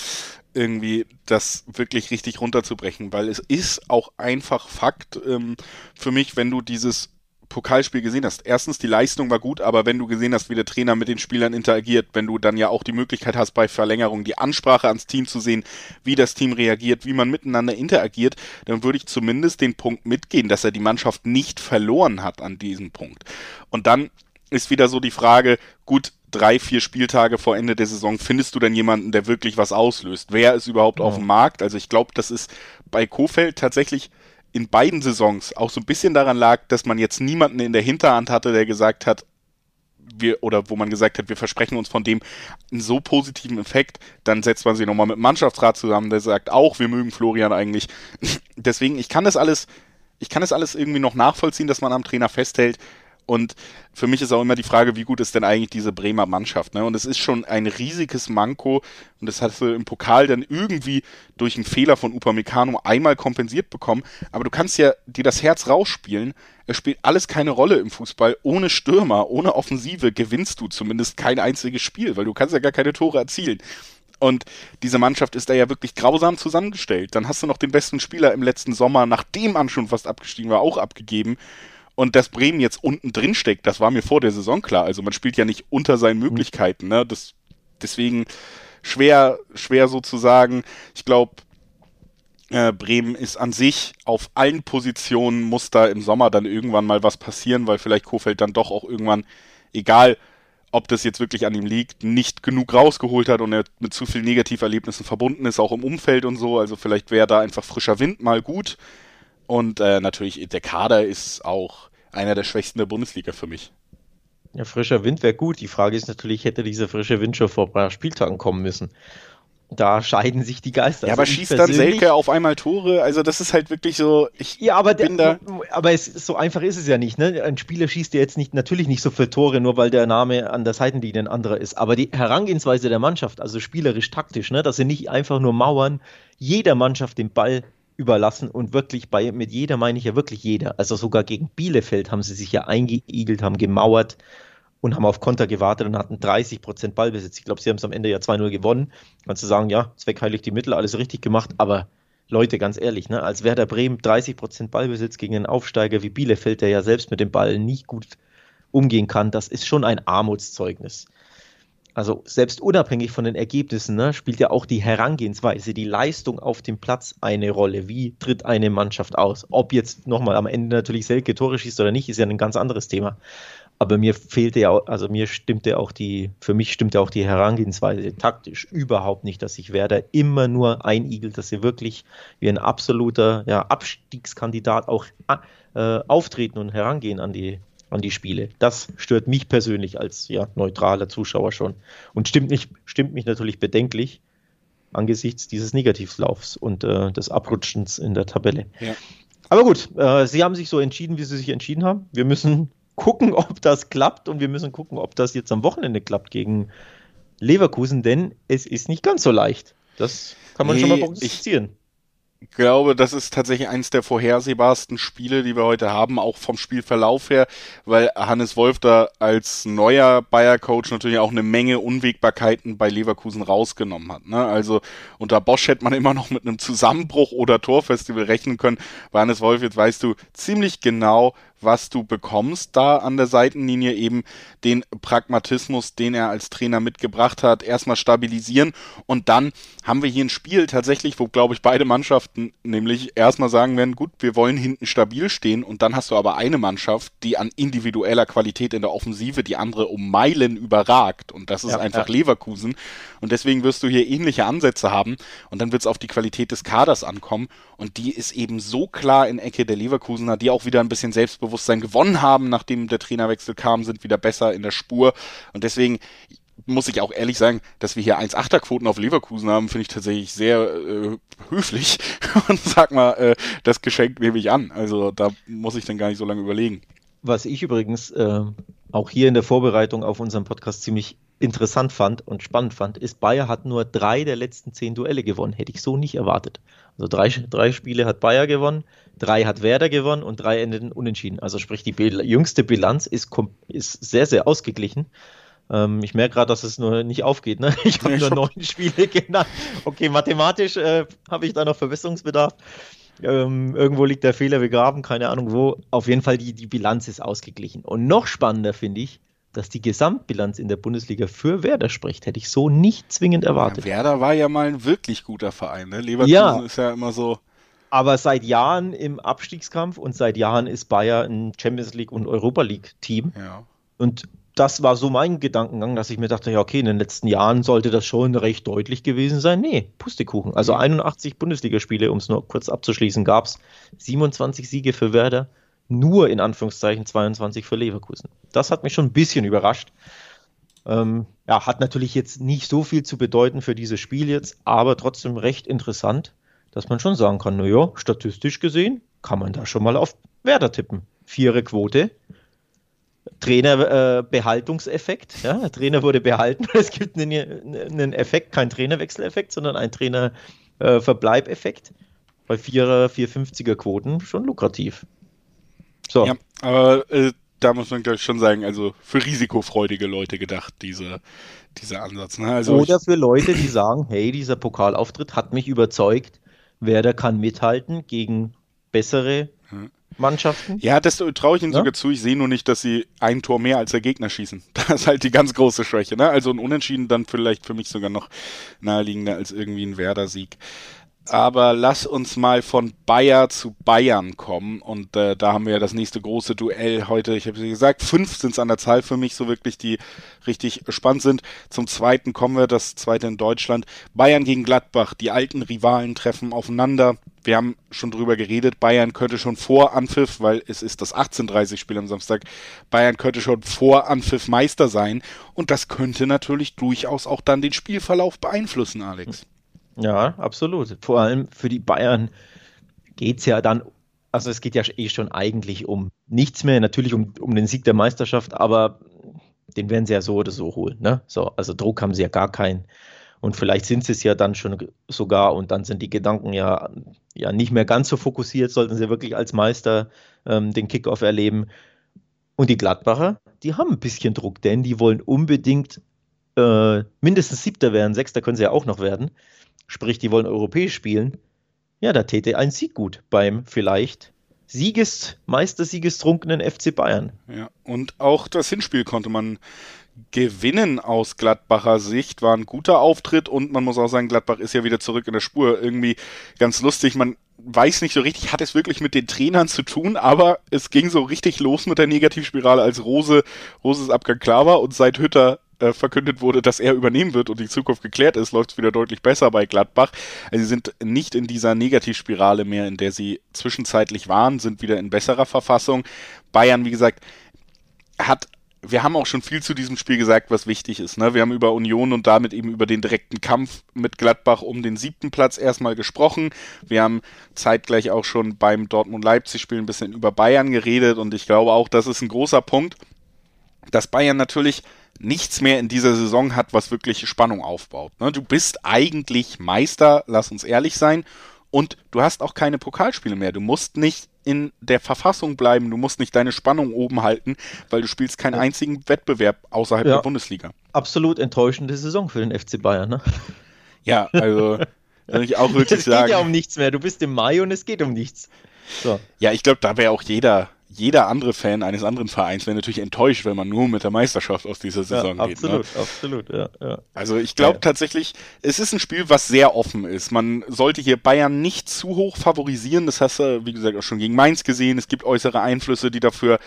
irgendwie das wirklich richtig runterzubrechen, weil es ist auch einfach Fakt ähm, für mich, wenn du dieses Pokalspiel gesehen hast. Erstens, die Leistung war gut, aber wenn du gesehen hast, wie der Trainer mit den Spielern interagiert, wenn du dann ja auch die Möglichkeit hast, bei Verlängerung die Ansprache ans Team zu sehen, wie das Team reagiert, wie man miteinander interagiert, dann würde ich zumindest den Punkt mitgehen, dass er die Mannschaft nicht verloren hat an diesem Punkt. Und dann ist wieder so die Frage, gut, drei, vier Spieltage vor Ende der Saison findest du dann jemanden, der wirklich was auslöst? Wer ist überhaupt ja. auf dem Markt? Also ich glaube, das ist bei Kofeld tatsächlich in beiden Saisons auch so ein bisschen daran lag, dass man jetzt niemanden in der Hinterhand hatte, der gesagt hat, wir, oder wo man gesagt hat, wir versprechen uns von dem einen so positiven Effekt, dann setzt man sich nochmal mit dem Mannschaftsrat zusammen, der sagt auch, wir mögen Florian eigentlich. *laughs* Deswegen, ich kann das alles, ich kann das alles irgendwie noch nachvollziehen, dass man am Trainer festhält. Und für mich ist auch immer die Frage, wie gut ist denn eigentlich diese Bremer Mannschaft? Ne? Und es ist schon ein riesiges Manko und das hast du im Pokal dann irgendwie durch einen Fehler von Upamecano einmal kompensiert bekommen. Aber du kannst ja dir das Herz rausspielen. Es spielt alles keine Rolle im Fußball. Ohne Stürmer, ohne Offensive gewinnst du zumindest kein einziges Spiel, weil du kannst ja gar keine Tore erzielen. Und diese Mannschaft ist da ja wirklich grausam zusammengestellt. Dann hast du noch den besten Spieler im letzten Sommer, nachdem man schon fast abgestiegen war, auch abgegeben. Und dass Bremen jetzt unten drin steckt, das war mir vor der Saison klar. Also man spielt ja nicht unter seinen Möglichkeiten. Ne? Das, deswegen schwer, schwer sozusagen. Ich glaube, äh, Bremen ist an sich auf allen Positionen, muss da im Sommer dann irgendwann mal was passieren, weil vielleicht Kofeld dann doch auch irgendwann, egal ob das jetzt wirklich an ihm liegt, nicht genug rausgeholt hat und er mit zu vielen Negativerlebnissen verbunden ist, auch im Umfeld und so. Also vielleicht wäre da einfach frischer Wind mal gut. Und äh, natürlich, der Kader ist auch einer der schwächsten der Bundesliga für mich. Ja, frischer Wind wäre gut. Die Frage ist natürlich, hätte dieser frische Wind schon vor ein paar Spieltagen kommen müssen. Da scheiden sich die Geister. Ja, aber also schießt dann Selke auf einmal Tore? Also das ist halt wirklich so. Ich ja, aber bin der, da. Aber es, so einfach ist es ja nicht. Ne? Ein Spieler schießt ja jetzt nicht natürlich nicht so viele Tore, nur weil der Name an der Seitenlinie ein anderer ist. Aber die Herangehensweise der Mannschaft, also spielerisch taktisch, ne, dass sie nicht einfach nur mauern, jeder Mannschaft den Ball überlassen und wirklich bei, mit jeder meine ich ja wirklich jeder. Also sogar gegen Bielefeld haben sie sich ja eingeigelt, haben gemauert und haben auf Konter gewartet und hatten 30 Prozent Ballbesitz. Ich glaube, sie haben es am Ende ja 2-0 gewonnen. Kannst du sagen, ja, zweckheilig die Mittel, alles richtig gemacht, aber Leute, ganz ehrlich, ne, als Werder Bremen 30 Prozent Ballbesitz gegen einen Aufsteiger wie Bielefeld, der ja selbst mit dem Ball nicht gut umgehen kann, das ist schon ein Armutszeugnis also selbst unabhängig von den Ergebnissen, ne, spielt ja auch die Herangehensweise, die Leistung auf dem Platz eine Rolle. Wie tritt eine Mannschaft aus? Ob jetzt nochmal am Ende natürlich Selke Tore schießt oder nicht, ist ja ein ganz anderes Thema. Aber mir fehlte ja, also mir stimmte auch die, für mich stimmte auch die Herangehensweise taktisch überhaupt nicht, dass sich Werder immer nur einigelt, dass sie wirklich wie ein absoluter ja, Abstiegskandidat auch äh, auftreten und herangehen an die an die Spiele. Das stört mich persönlich als ja, neutraler Zuschauer schon und stimmt, nicht, stimmt mich natürlich bedenklich angesichts dieses Negativlaufs und äh, des Abrutschens in der Tabelle. Ja. Aber gut, äh, sie haben sich so entschieden, wie sie sich entschieden haben. Wir müssen *laughs* gucken, ob das klappt und wir müssen gucken, ob das jetzt am Wochenende klappt gegen Leverkusen, denn es ist nicht ganz so leicht. Das kann man nee, schon mal prognostizieren. Ich glaube, das ist tatsächlich eines der vorhersehbarsten Spiele, die wir heute haben, auch vom Spielverlauf her, weil Hannes Wolf da als neuer Bayer-Coach natürlich auch eine Menge Unwägbarkeiten bei Leverkusen rausgenommen hat. Ne? Also unter Bosch hätte man immer noch mit einem Zusammenbruch oder Torfestival rechnen können. Bei Hannes Wolf, jetzt weißt du ziemlich genau, was du bekommst da an der Seitenlinie, eben den Pragmatismus, den er als Trainer mitgebracht hat, erstmal stabilisieren. Und dann haben wir hier ein Spiel tatsächlich, wo glaube ich beide Mannschaften nämlich erstmal sagen werden, gut, wir wollen hinten stabil stehen. Und dann hast du aber eine Mannschaft, die an individueller Qualität in der Offensive die andere um Meilen überragt. Und das ist ja, einfach ja. Leverkusen. Und deswegen wirst du hier ähnliche Ansätze haben. Und dann wird es auf die Qualität des Kaders ankommen. Und die ist eben so klar in Ecke der Leverkusener, die auch wieder ein bisschen Selbstbewusstsein gewonnen haben, nachdem der Trainerwechsel kam, sind wieder besser in der Spur. Und deswegen muss ich auch ehrlich sagen, dass wir hier 1,8er-Quoten auf Leverkusen haben, finde ich tatsächlich sehr äh, höflich. *laughs* Und sag mal, äh, das Geschenk nehme ich an. Also da muss ich dann gar nicht so lange überlegen. Was ich übrigens äh, auch hier in der Vorbereitung auf unseren Podcast ziemlich interessant fand und spannend fand, ist, Bayer hat nur drei der letzten zehn Duelle gewonnen. Hätte ich so nicht erwartet. Also drei, drei Spiele hat Bayer gewonnen, drei hat Werder gewonnen und drei endeten unentschieden. Also sprich, die jüngste Bilanz ist, ist sehr, sehr ausgeglichen. Ähm, ich merke gerade, dass es nur nicht aufgeht. Ne? Ich habe nur neun *laughs* Spiele genannt. Okay, mathematisch äh, habe ich da noch Verbesserungsbedarf. Ähm, irgendwo liegt der Fehler begraben, keine Ahnung wo. Auf jeden Fall, die, die Bilanz ist ausgeglichen. Und noch spannender finde ich, dass die Gesamtbilanz in der Bundesliga für Werder spricht, hätte ich so nicht zwingend erwartet. Ja, Werder war ja mal ein wirklich guter Verein. Ne? Leverkusen ja, ist ja immer so. Aber seit Jahren im Abstiegskampf und seit Jahren ist Bayer ein Champions League und Europa League Team. Ja. Und das war so mein Gedankengang, dass ich mir dachte, ja, okay, in den letzten Jahren sollte das schon recht deutlich gewesen sein. Nee, Pustekuchen. Also 81 Bundesligaspiele, um es nur kurz abzuschließen, gab es 27 Siege für Werder, nur in Anführungszeichen 22 für Leverkusen. Das hat mich schon ein bisschen überrascht. Ähm, ja, hat natürlich jetzt nicht so viel zu bedeuten für dieses Spiel jetzt, aber trotzdem recht interessant, dass man schon sagen kann, naja, statistisch gesehen kann man da schon mal auf Werder tippen. Vierer Quote. Trainerbehaltungseffekt. Äh, ja, der Trainer wurde behalten. *laughs* Es gibt einen, einen Effekt, kein Trainerwechseleffekt, sondern ein Trainerverbleibeffekt. Äh, Bei 4er, 450er Quoten schon lukrativ. So. Ja, aber äh, da muss man glaube ich schon sagen, also für risikofreudige Leute gedacht, diese, dieser Ansatz. Ne? Also Oder für Leute, die sagen, hey, dieser Pokalauftritt hat mich überzeugt, Werder kann mithalten gegen bessere Mannschaften. Ja, das traue ich ihnen ja? sogar zu. Ich sehe nur nicht, dass sie ein Tor mehr als der Gegner schießen. *laughs* Das ist halt die ganz große Schwäche. Ne? Also ein Unentschieden dann vielleicht für mich sogar noch naheliegender als irgendwie ein Werder-Sieg aber lass uns mal von Bayer zu Bayern kommen. Und äh, da haben wir ja das nächste große Duell heute. Ich habe gesagt, fünf sind es an der Zahl für mich, so wirklich, die richtig spannend sind. Zum zweiten kommen wir, das zweite in Deutschland. Bayern gegen Gladbach, die alten Rivalen treffen aufeinander. Wir haben schon drüber geredet, Bayern könnte schon vor Anpfiff, weil es ist das 18:30-Spiel am Samstag, Bayern könnte schon vor Anpfiff Meister sein. Und das könnte natürlich durchaus auch dann den Spielverlauf beeinflussen, Alex. Ja, absolut. Vor allem für die Bayern geht es ja dann, also es geht ja eh schon eigentlich um nichts mehr, natürlich um, um den Sieg der Meisterschaft, aber den werden sie ja so oder so holen. Ne? So, also Druck haben sie ja gar keinen. Und vielleicht sind sie es ja dann schon sogar und dann sind die Gedanken ja, ja nicht mehr ganz so fokussiert, sollten sie wirklich als Meister ähm, den Kickoff erleben. Und die Gladbacher, die haben ein bisschen Druck, denn die wollen unbedingt äh, mindestens Siebter werden. Sechster können sie ja auch noch werden sprich, die wollen europäisch spielen, ja, da täte ein Sieg gut beim vielleicht Sieges, Meistersiegestrunkenen FC Bayern. Ja, und auch das Hinspiel konnte man gewinnen aus Gladbacher Sicht. War ein guter Auftritt und man muss auch sagen, Gladbach ist ja wieder zurück in der Spur. Irgendwie ganz lustig. Man weiß nicht so richtig, hat es wirklich mit den Trainern zu tun, aber es ging so richtig los mit der Negativspirale, als Rose, Roses Abgang klar war und seit Hütter äh, verkündet wurde, dass er übernehmen wird und die Zukunft geklärt ist, läuft es wieder deutlich besser bei Gladbach. Also sie sind nicht in dieser Negativspirale mehr, in der sie zwischenzeitlich waren, sind wieder in besserer Verfassung. Bayern, wie gesagt, hat wir haben auch schon viel zu diesem Spiel gesagt, was wichtig ist. Ne? Wir haben über Union und damit eben über den direkten Kampf mit Gladbach um den siebten Platz erstmal gesprochen. Wir haben zeitgleich auch schon beim Dortmund-Leipzig-Spiel ein bisschen über Bayern geredet und ich glaube auch, das ist ein großer Punkt, dass Bayern natürlich nichts mehr in dieser Saison hat, was wirklich Spannung aufbaut. Ne? Du bist eigentlich Meister, lass uns ehrlich sein, und du hast auch keine Pokalspiele mehr. Du musst nicht in der Verfassung bleiben, du musst nicht deine Spannung oben halten, weil du spielst keinen einzigen Wettbewerb außerhalb ja, der Bundesliga. Absolut enttäuschende Saison für den FC Bayern, ne? Ja, also *laughs* kann ich auch wirklich sagen. Es geht ja um nichts mehr. Du bist im Mai und es geht um nichts. So. Ja, ich glaube, da wäre auch jeder jeder andere Fan eines anderen Vereins wäre natürlich enttäuscht, wenn man nur mit der Meisterschaft aus dieser Saison ja, geht. Absolut, ne? absolut, ja, ja. Also ich glaube ja. tatsächlich, es ist ein Spiel, was sehr offen ist. Man sollte hier Bayern nicht zu hoch favorisieren. Das hast du, wie gesagt, auch schon gegen Mainz gesehen. Es gibt äußere Einflüsse, die dafür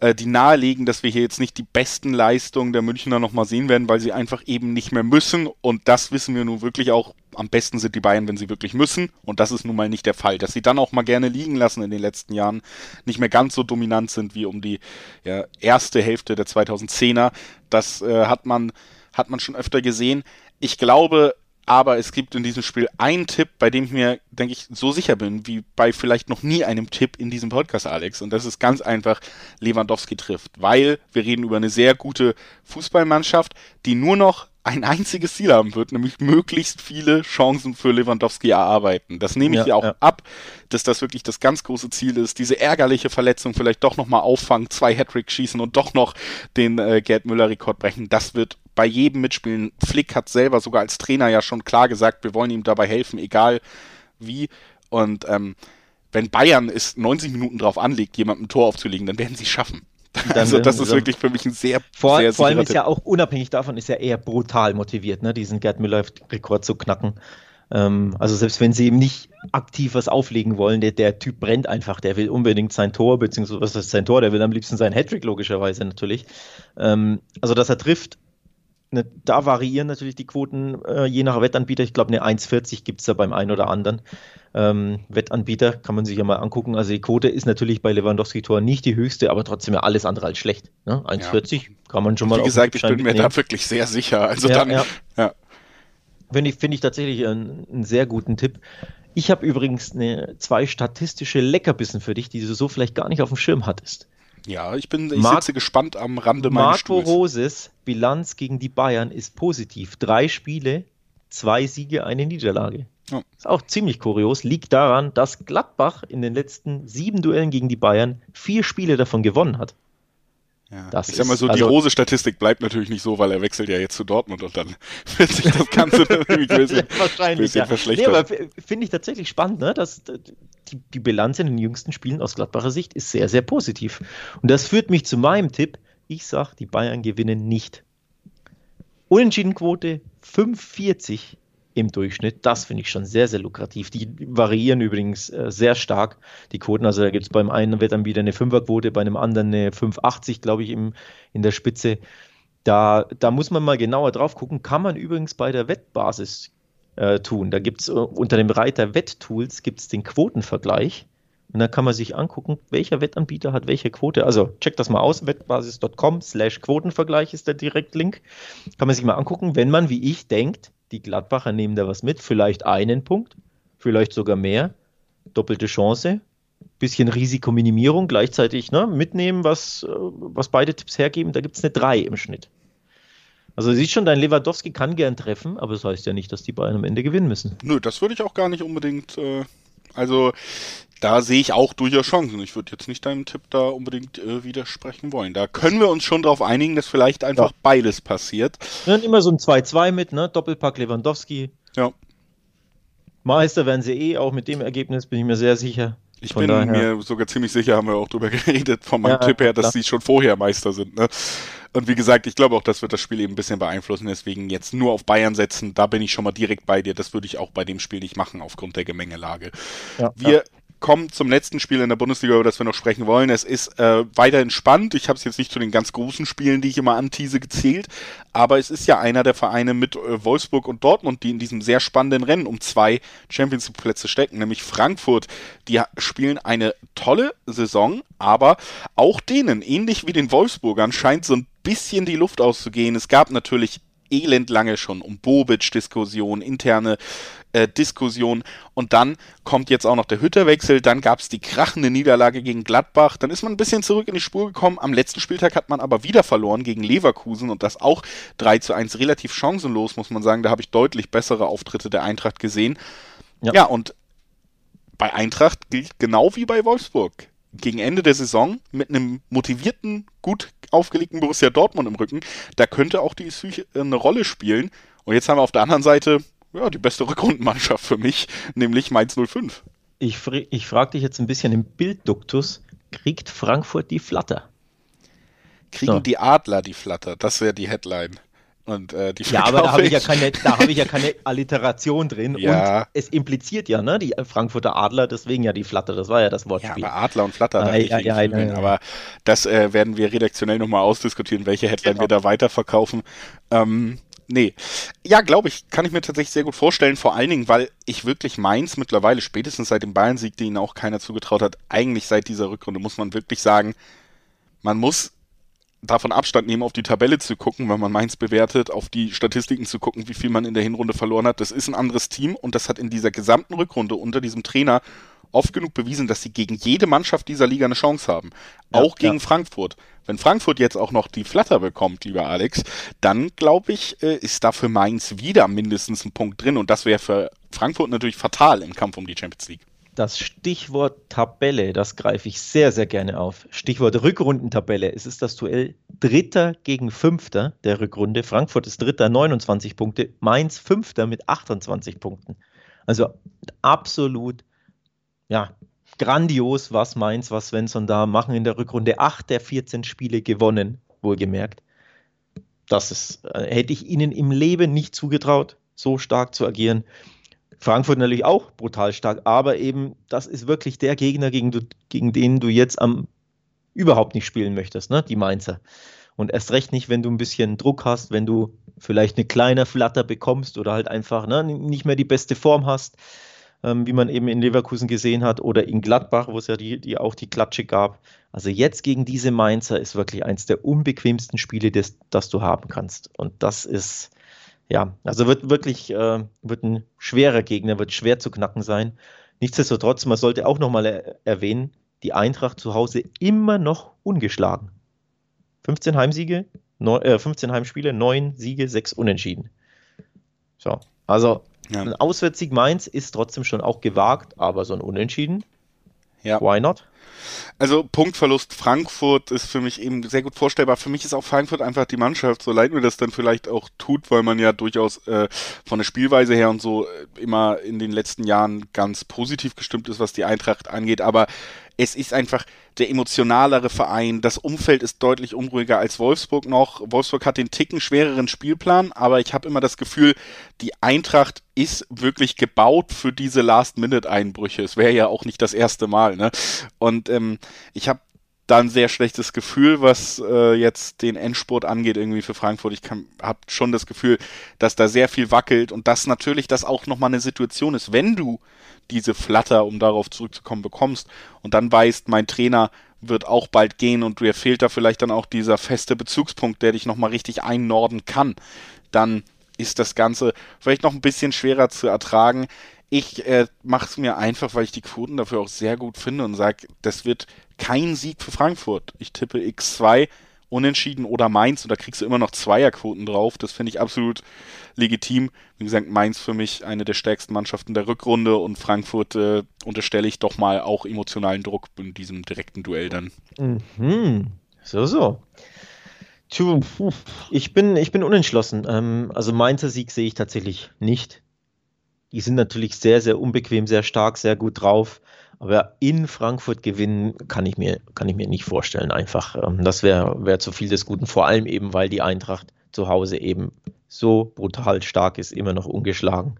äh, die nahelegen, dass wir hier jetzt nicht die besten Leistungen der Münchner nochmal sehen werden, weil sie einfach eben nicht mehr müssen. Und das wissen wir nun wirklich auch. Am besten sind die Bayern, wenn sie wirklich müssen. Und das ist nun mal nicht der Fall. Dass sie dann auch mal gerne liegen lassen in den letzten Jahren, nicht mehr ganz so dominant sind wie um die ja, erste Hälfte der 2010er. Das äh, hat man hat man schon öfter gesehen. Ich glaube, aber es gibt in diesem Spiel einen Tipp, bei dem ich mir, denke ich, so sicher bin, wie bei vielleicht noch nie einem Tipp in diesem Podcast, Alex. Und das ist ganz einfach, Lewandowski trifft. Weil wir reden über eine sehr gute Fußballmannschaft, die nur noch ein einziges Ziel haben wird, nämlich möglichst viele Chancen für Lewandowski erarbeiten. Das nehme ich ja, ja auch ja. ab, dass das wirklich das ganz große Ziel ist, diese ärgerliche Verletzung vielleicht doch nochmal auffangen, zwei Hattrick schießen und doch noch den äh, Gerd Müller-Rekord brechen. Das wird bei jedem mitspielen. Flick hat selber sogar als Trainer ja schon klar gesagt, wir wollen ihm dabei helfen, egal wie. Und ähm, wenn Bayern es 90 Minuten drauf anlegt, jemandem ein Tor aufzulegen, dann werden sie es schaffen. Dann also das ist so wirklich für mich ein sehr vor, sehr vor allem ist Tipp. ja auch unabhängig davon ist er eher brutal motiviert, ne, diesen Gerd Müller Rekord zu knacken. Ähm, also selbst wenn sie ihm nicht aktiv was auflegen wollen, der, der Typ brennt einfach, der will unbedingt sein Tor, beziehungsweise was ist sein Tor, der will am liebsten sein Hattrick logischerweise natürlich. Ähm, also dass er trifft, Ne, da variieren natürlich die Quoten äh, je nach Wettanbieter. Ich glaube, eine 1,40 gibt es da beim einen oder anderen ähm, Wettanbieter. Kann man sich ja mal angucken. Also die Quote ist natürlich bei Lewandowski-Tor nicht die höchste, aber trotzdem ja alles andere als schlecht. Ne? 1,40 ja. kann man schon mal Wie gesagt, ich bin mir da wirklich sehr sicher. Also ja, dann, ja. ja. Finde ich, find ich tatsächlich einen, einen sehr guten Tipp. Ich habe übrigens eine, zwei statistische Leckerbissen für dich, die du so vielleicht gar nicht auf dem Schirm hattest. Ja, ich bin, ich Mar sitze gespannt am Rande meines Marco Stuhls. Roses Bilanz gegen die Bayern ist positiv. Drei Spiele, zwei Siege, eine Niederlage. Ja. Ist auch ziemlich kurios. Liegt daran, dass Gladbach in den letzten sieben Duellen gegen die Bayern vier Spiele davon gewonnen hat. Ja. Das ich sag mal so, also, die Rose-Statistik bleibt natürlich nicht so, weil er wechselt ja jetzt zu Dortmund und dann *laughs* wird sich das Ganze natürlich ein bisschen, *laughs* wahrscheinlich, bisschen ja. verschlechtern. Nee, aber finde ich tatsächlich spannend, ne? dass die, die Bilanz in den jüngsten Spielen aus Gladbacher Sicht ist sehr, sehr positiv. Und das führt mich zu meinem Tipp. Ich sage, die Bayern gewinnen nicht. Unentschiedenquote 5,40 im Durchschnitt. Das finde ich schon sehr, sehr lukrativ. Die variieren übrigens äh, sehr stark, die Quoten. Also da gibt es beim einen wieder eine Fünferquote, bei einem anderen eine 5,80, glaube ich, im, in der Spitze. Da, da muss man mal genauer drauf gucken. Kann man übrigens bei der Wettbasis äh, tun. Da gibt es äh, unter dem Reiter Wetttools gibt es den Quotenvergleich. Und dann kann man sich angucken, welcher Wettanbieter hat welche Quote. Also checkt das mal aus, wettbasis.com slash Quotenvergleich ist der Direktlink. Kann man sich mal angucken, wenn man, wie ich, denkt, die Gladbacher nehmen da was mit, vielleicht einen Punkt, vielleicht sogar mehr, doppelte Chance, bisschen Risikominimierung, gleichzeitig ne, mitnehmen, was, äh, was beide Tipps hergeben, da gibt es eine 3 im Schnitt. Also siehst schon, dein Lewandowski kann gern treffen, aber das heißt ja nicht, dass die Bayern am Ende gewinnen müssen. Nö, das würde ich auch gar nicht unbedingt. Äh, also da sehe ich auch durchaus Chancen. Ich würde jetzt nicht deinem Tipp da unbedingt äh, widersprechen wollen. Da können wir uns schon darauf einigen, dass vielleicht einfach ja. beides passiert. Dann immer so ein 2-2 mit, ne? Doppelpack Lewandowski. Ja. Meister werden sie eh, auch mit dem Ergebnis bin ich mir sehr sicher. Ich Von bin daher. mir sogar ziemlich sicher, haben wir auch drüber *laughs* geredet, von meinem ja, Tipp her, dass klar. sie schon vorher Meister sind. Ne? Und wie gesagt, ich glaube auch, das wird das Spiel eben ein bisschen beeinflussen. Deswegen jetzt nur auf Bayern setzen, da bin ich schon mal direkt bei dir. Das würde ich auch bei dem Spiel nicht machen, aufgrund der Gemengelage. Ja, wir kommen zum letzten Spiel in der Bundesliga, über das wir noch sprechen wollen. Es ist äh, weiterhin spannend. Ich habe es jetzt nicht zu den ganz großen Spielen, die ich immer antease, gezählt, aber es ist ja einer der Vereine mit äh, Wolfsburg und Dortmund, die in diesem sehr spannenden Rennen um zwei Champions League Plätze stecken, nämlich Frankfurt. Die spielen eine tolle Saison, aber auch denen, ähnlich wie den Wolfsburgern, scheint so ein bisschen die Luft auszugehen. Es gab natürlich elendlange schon um Bobic-Diskussion, interne äh, Diskussion. Und dann kommt jetzt auch noch der Hütterwechsel, dann gab es die krachende Niederlage gegen Gladbach, dann ist man ein bisschen zurück in die Spur gekommen, am letzten Spieltag hat man aber wieder verloren gegen Leverkusen und das auch 3 zu 1 relativ chancenlos, muss man sagen, da habe ich deutlich bessere Auftritte der Eintracht gesehen. Ja, ja und bei Eintracht gilt genau wie bei Wolfsburg gegen Ende der Saison mit einem motivierten, gut aufgelegten Borussia Dortmund im Rücken, da könnte auch die Psyche eine Rolle spielen. Und jetzt haben wir auf der anderen Seite ja, die beste Rückrundenmannschaft für mich, nämlich Mainz 05. Ich, ich frage dich jetzt ein bisschen im Bildduktus, kriegt Frankfurt die Flatter? Kriegen so. die Adler die Flatter? Das wäre die Headline. Und, äh, die ja, aber da habe ich ja keine, da habe ich ja keine *laughs* Alliteration drin. Ja. Und es impliziert ja, ne, die Frankfurter Adler, deswegen ja die Flatter, das war ja das Wortspiel. Ja, aber Adler und Flatter, ah, ja, ja, ja, aber das äh, werden wir redaktionell nochmal ausdiskutieren, welche Headline genau. wir da weiterverkaufen. Ähm, nee. Ja, glaube ich, kann ich mir tatsächlich sehr gut vorstellen, vor allen Dingen, weil ich wirklich Mainz mittlerweile, spätestens seit dem Bayern-Sieg, den ihnen auch keiner zugetraut hat, eigentlich seit dieser Rückrunde, muss man wirklich sagen, man muss davon Abstand nehmen, auf die Tabelle zu gucken, wenn man Mainz bewertet, auf die Statistiken zu gucken, wie viel man in der Hinrunde verloren hat. Das ist ein anderes Team und das hat in dieser gesamten Rückrunde unter diesem Trainer oft genug bewiesen, dass sie gegen jede Mannschaft dieser Liga eine Chance haben. Ja, auch gegen ja. Frankfurt. Wenn Frankfurt jetzt auch noch die Flatter bekommt, lieber Alex, dann glaube ich, äh, ist da für Mainz wieder mindestens ein Punkt drin und das wäre für Frankfurt natürlich fatal im Kampf um die Champions League. Das Stichwort Tabelle, das greife ich sehr, sehr gerne auf. Stichwort Rückrundentabelle. Es ist das Duell Dritter gegen Fünfter der Rückrunde. Frankfurt ist Dritter, 29 Punkte. Mainz Fünfter mit 28 Punkten. Also absolut, ja, grandios, was Mainz, was Svensson da machen in der Rückrunde. Acht der 14 Spiele gewonnen, wohlgemerkt. Das ist, äh, hätte ich ihnen im Leben nicht zugetraut, so stark zu agieren. Frankfurt natürlich auch brutal stark, aber eben, das ist wirklich der Gegner, gegen, du, gegen den du jetzt am überhaupt nicht spielen möchtest, ne? die Mainzer. Und erst recht nicht, wenn du ein bisschen Druck hast, wenn du vielleicht eine kleine Flatter bekommst oder halt einfach ne, nicht mehr die beste Form hast, ähm, wie man eben in Leverkusen gesehen hat, oder in Gladbach, wo es ja die, die auch die Klatsche gab. Also jetzt gegen diese Mainzer ist wirklich eins der unbequemsten Spiele, das, das du haben kannst. Und das ist, ja, also wird wirklich äh, wird ein schwerer Gegner, wird schwer zu knacken sein. Nichtsdestotrotz, man sollte auch nochmal er erwähnen, die Eintracht zu Hause immer noch ungeschlagen. 15 Heimsiege, neun, äh, 15 Heimspiele, 9 Siege, 6 Unentschieden. So, also ja. ein Auswärtssieg Mainz ist trotzdem schon auch gewagt, aber so ein Unentschieden, ja. why not? Also Punktverlust Frankfurt ist für mich eben sehr gut vorstellbar. Für mich ist auch Frankfurt einfach die Mannschaft, so leid mir das dann vielleicht auch tut, weil man ja durchaus äh, von der Spielweise her und so äh, immer in den letzten Jahren ganz positiv gestimmt ist, was die Eintracht angeht. Aber es ist einfach der emotionalere Verein. Das Umfeld ist deutlich unruhiger als Wolfsburg noch. Wolfsburg hat den Ticken schwereren Spielplan, aber ich habe immer das Gefühl, die Eintracht ist wirklich gebaut für diese Last-Minute-Einbrüche. Es wäre ja auch nicht das erste Mal. Ne? Und ähm, ich habe da ein sehr schlechtes Gefühl, was äh, jetzt den Endspurt angeht, irgendwie für Frankfurt. Ich habe schon das Gefühl, dass da sehr viel wackelt und dass natürlich das auch nochmal eine Situation ist, wenn du diese Flatter, um darauf zurückzukommen, bekommst und dann weißt, mein Trainer wird auch bald gehen und dir fehlt da vielleicht dann auch dieser feste Bezugspunkt, der dich nochmal richtig einnorden kann, dann ist das Ganze vielleicht noch ein bisschen schwerer zu ertragen. Ich äh, mache es mir einfach, weil ich die Quoten dafür auch sehr gut finde und sage, das wird kein Sieg für Frankfurt. Ich tippe X2, Unentschieden oder Mainz und da kriegst du immer noch Zweierquoten drauf. Das finde ich absolut legitim. Wie gesagt, Mainz für mich eine der stärksten Mannschaften der Rückrunde und Frankfurt äh, unterstelle ich doch mal auch emotionalen Druck in diesem direkten Duell dann. Mhm. So, so. Ich bin, ich bin unentschlossen. Ähm, also Mainzer Sieg sehe ich tatsächlich nicht. Die sind natürlich sehr, sehr unbequem, sehr stark, sehr gut drauf. Aber in Frankfurt gewinnen kann ich mir, kann ich mir nicht vorstellen. Einfach, ähm, das wäre wär zu viel des Guten. Vor allem eben, weil die Eintracht zu Hause eben so brutal stark ist, immer noch ungeschlagen.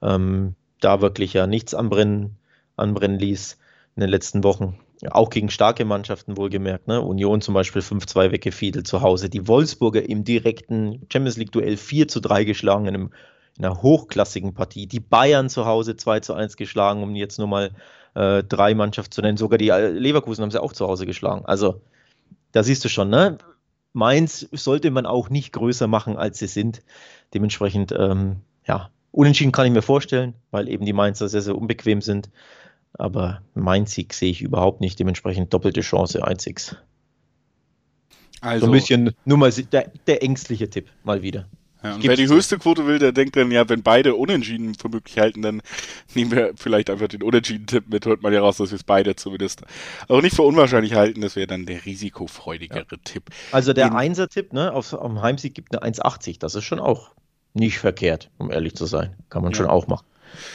Ähm, da wirklich ja nichts anbrennen, anbrennen ließ. in den letzten Wochen. Auch gegen starke Mannschaften wohlgemerkt. Ne? Union zum Beispiel 5-2 weggefiedelt zu Hause. Die Wolfsburger im direkten Champions League-Duell 4 3 geschlagen in, einem, in, einer hochklassigen Partie. Die Bayern zu Hause 2 1 geschlagen, um jetzt nur mal äh, drei Mannschaften zu nennen. Sogar die äh, Leverkusen haben sie auch zu Hause geschlagen. Also da siehst du schon, ne? Mainz sollte man auch nicht größer machen, als sie sind. Dementsprechend, ähm, ja, unentschieden kann ich mir vorstellen, weil eben die Mainzer sehr, sehr unbequem sind. Aber mein Sieg sehe ich überhaupt nicht. Dementsprechend doppelte Chance, 1 Also so ein bisschen, nur mal der, der ängstliche Tipp, mal wieder. Ja, und wer die höchste Quote will, der denkt dann, ja, wenn beide Unentschieden für möglich halten, dann nehmen wir vielleicht einfach den Unentschieden-Tipp mit, hört man ja raus, dass wir es beide zumindest auch nicht für unwahrscheinlich halten, das wäre dann der risikofreudigere ja. Tipp. Also der Einser-Tipp, ne, auf, auf dem Heimsieg gibt eine 1,80, das ist schon auch nicht verkehrt, um ehrlich zu sein. Kann man ja. schon auch machen.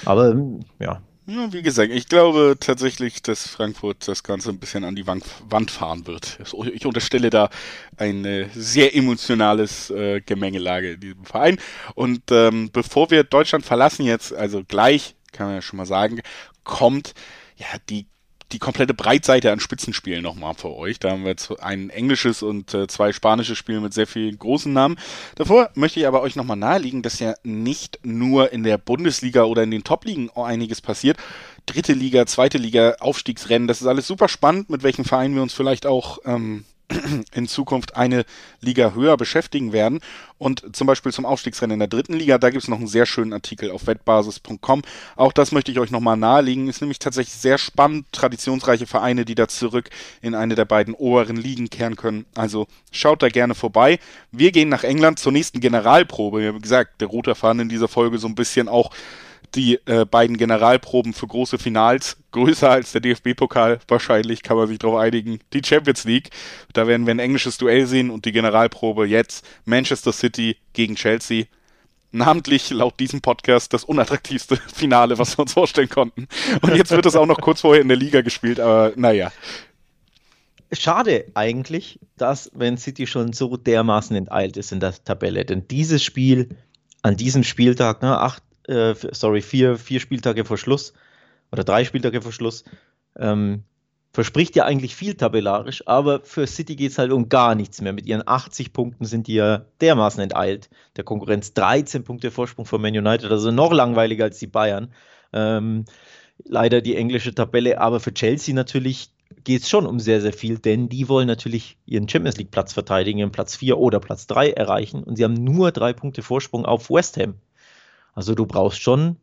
Aber ja, ja, wie gesagt, ich glaube tatsächlich, dass Frankfurt das Ganze ein bisschen an die Wand fahren wird. Ich unterstelle da ein äh, sehr emotionales äh, Gemengelage in diesem Verein. Und ähm, bevor wir Deutschland verlassen jetzt, also gleich, kann man ja schon mal sagen, kommt ja die die komplette Breitseite an Spitzenspielen nochmal für euch. Da haben wir jetzt ein englisches und äh, zwei spanische Spiele mit sehr vielen großen Namen. Davor möchte ich aber euch nochmal nahelegen, dass ja nicht nur in der Bundesliga oder in den Top-Ligen einiges passiert. Dritte Liga, zweite Liga, Aufstiegsrennen, das ist alles super spannend, mit welchen Vereinen wir uns vielleicht auch ähm, *clears throat* in Zukunft eine Liga höher beschäftigen werden. Und zum Beispiel zum Aufstiegsrennen in der dritten Liga, da gibt es noch einen sehr schönen Artikel auf wettbasis.com. Auch das möchte ich euch nochmal nahelegen. Ist nämlich tatsächlich sehr spannend. Traditionsreiche Vereine, die da zurück in eine der beiden oberen Ligen kehren können. Also schaut da gerne vorbei. Wir gehen nach England zur nächsten Generalprobe. Wie gesagt, der rote Faden in dieser Folge so ein bisschen auch die äh, beiden Generalproben für große Finals größer als der DFB-Pokal. Wahrscheinlich kann man sich darauf einigen. Die Champions League, da werden wir ein englisches Duell sehen und die Generalprobe jetzt Manchester City gegen Chelsea. Namentlich laut diesem Podcast das unattraktivste *laughs* Finale, was wir uns vorstellen konnten. Und jetzt wird es auch noch kurz vorher in der Liga gespielt, aber naja. Schade eigentlich, dass wenn City schon so dermaßen enteilt ist in der Tabelle. Denn dieses Spiel an diesem Spieltag, ne, acht, äh, sorry, vier, vier Spieltage vor Schluss oder drei Spieltage vor Schluss, ähm, verspricht ja eigentlich viel tabellarisch, aber für City geht es halt um gar nichts mehr. Mit ihren 80 Punkten sind die ja dermaßen enteilt. Der Konkurrenz 13 Punkte Vorsprung von Man United, also noch langweiliger als die Bayern. Ähm, leider die englische Tabelle, aber für Chelsea natürlich geht es schon um sehr, sehr viel, denn die wollen natürlich ihren Champions League Platz verteidigen, ihren Platz 4 oder Platz 3 erreichen und sie haben nur drei Punkte Vorsprung auf West Ham. Also du brauchst schon,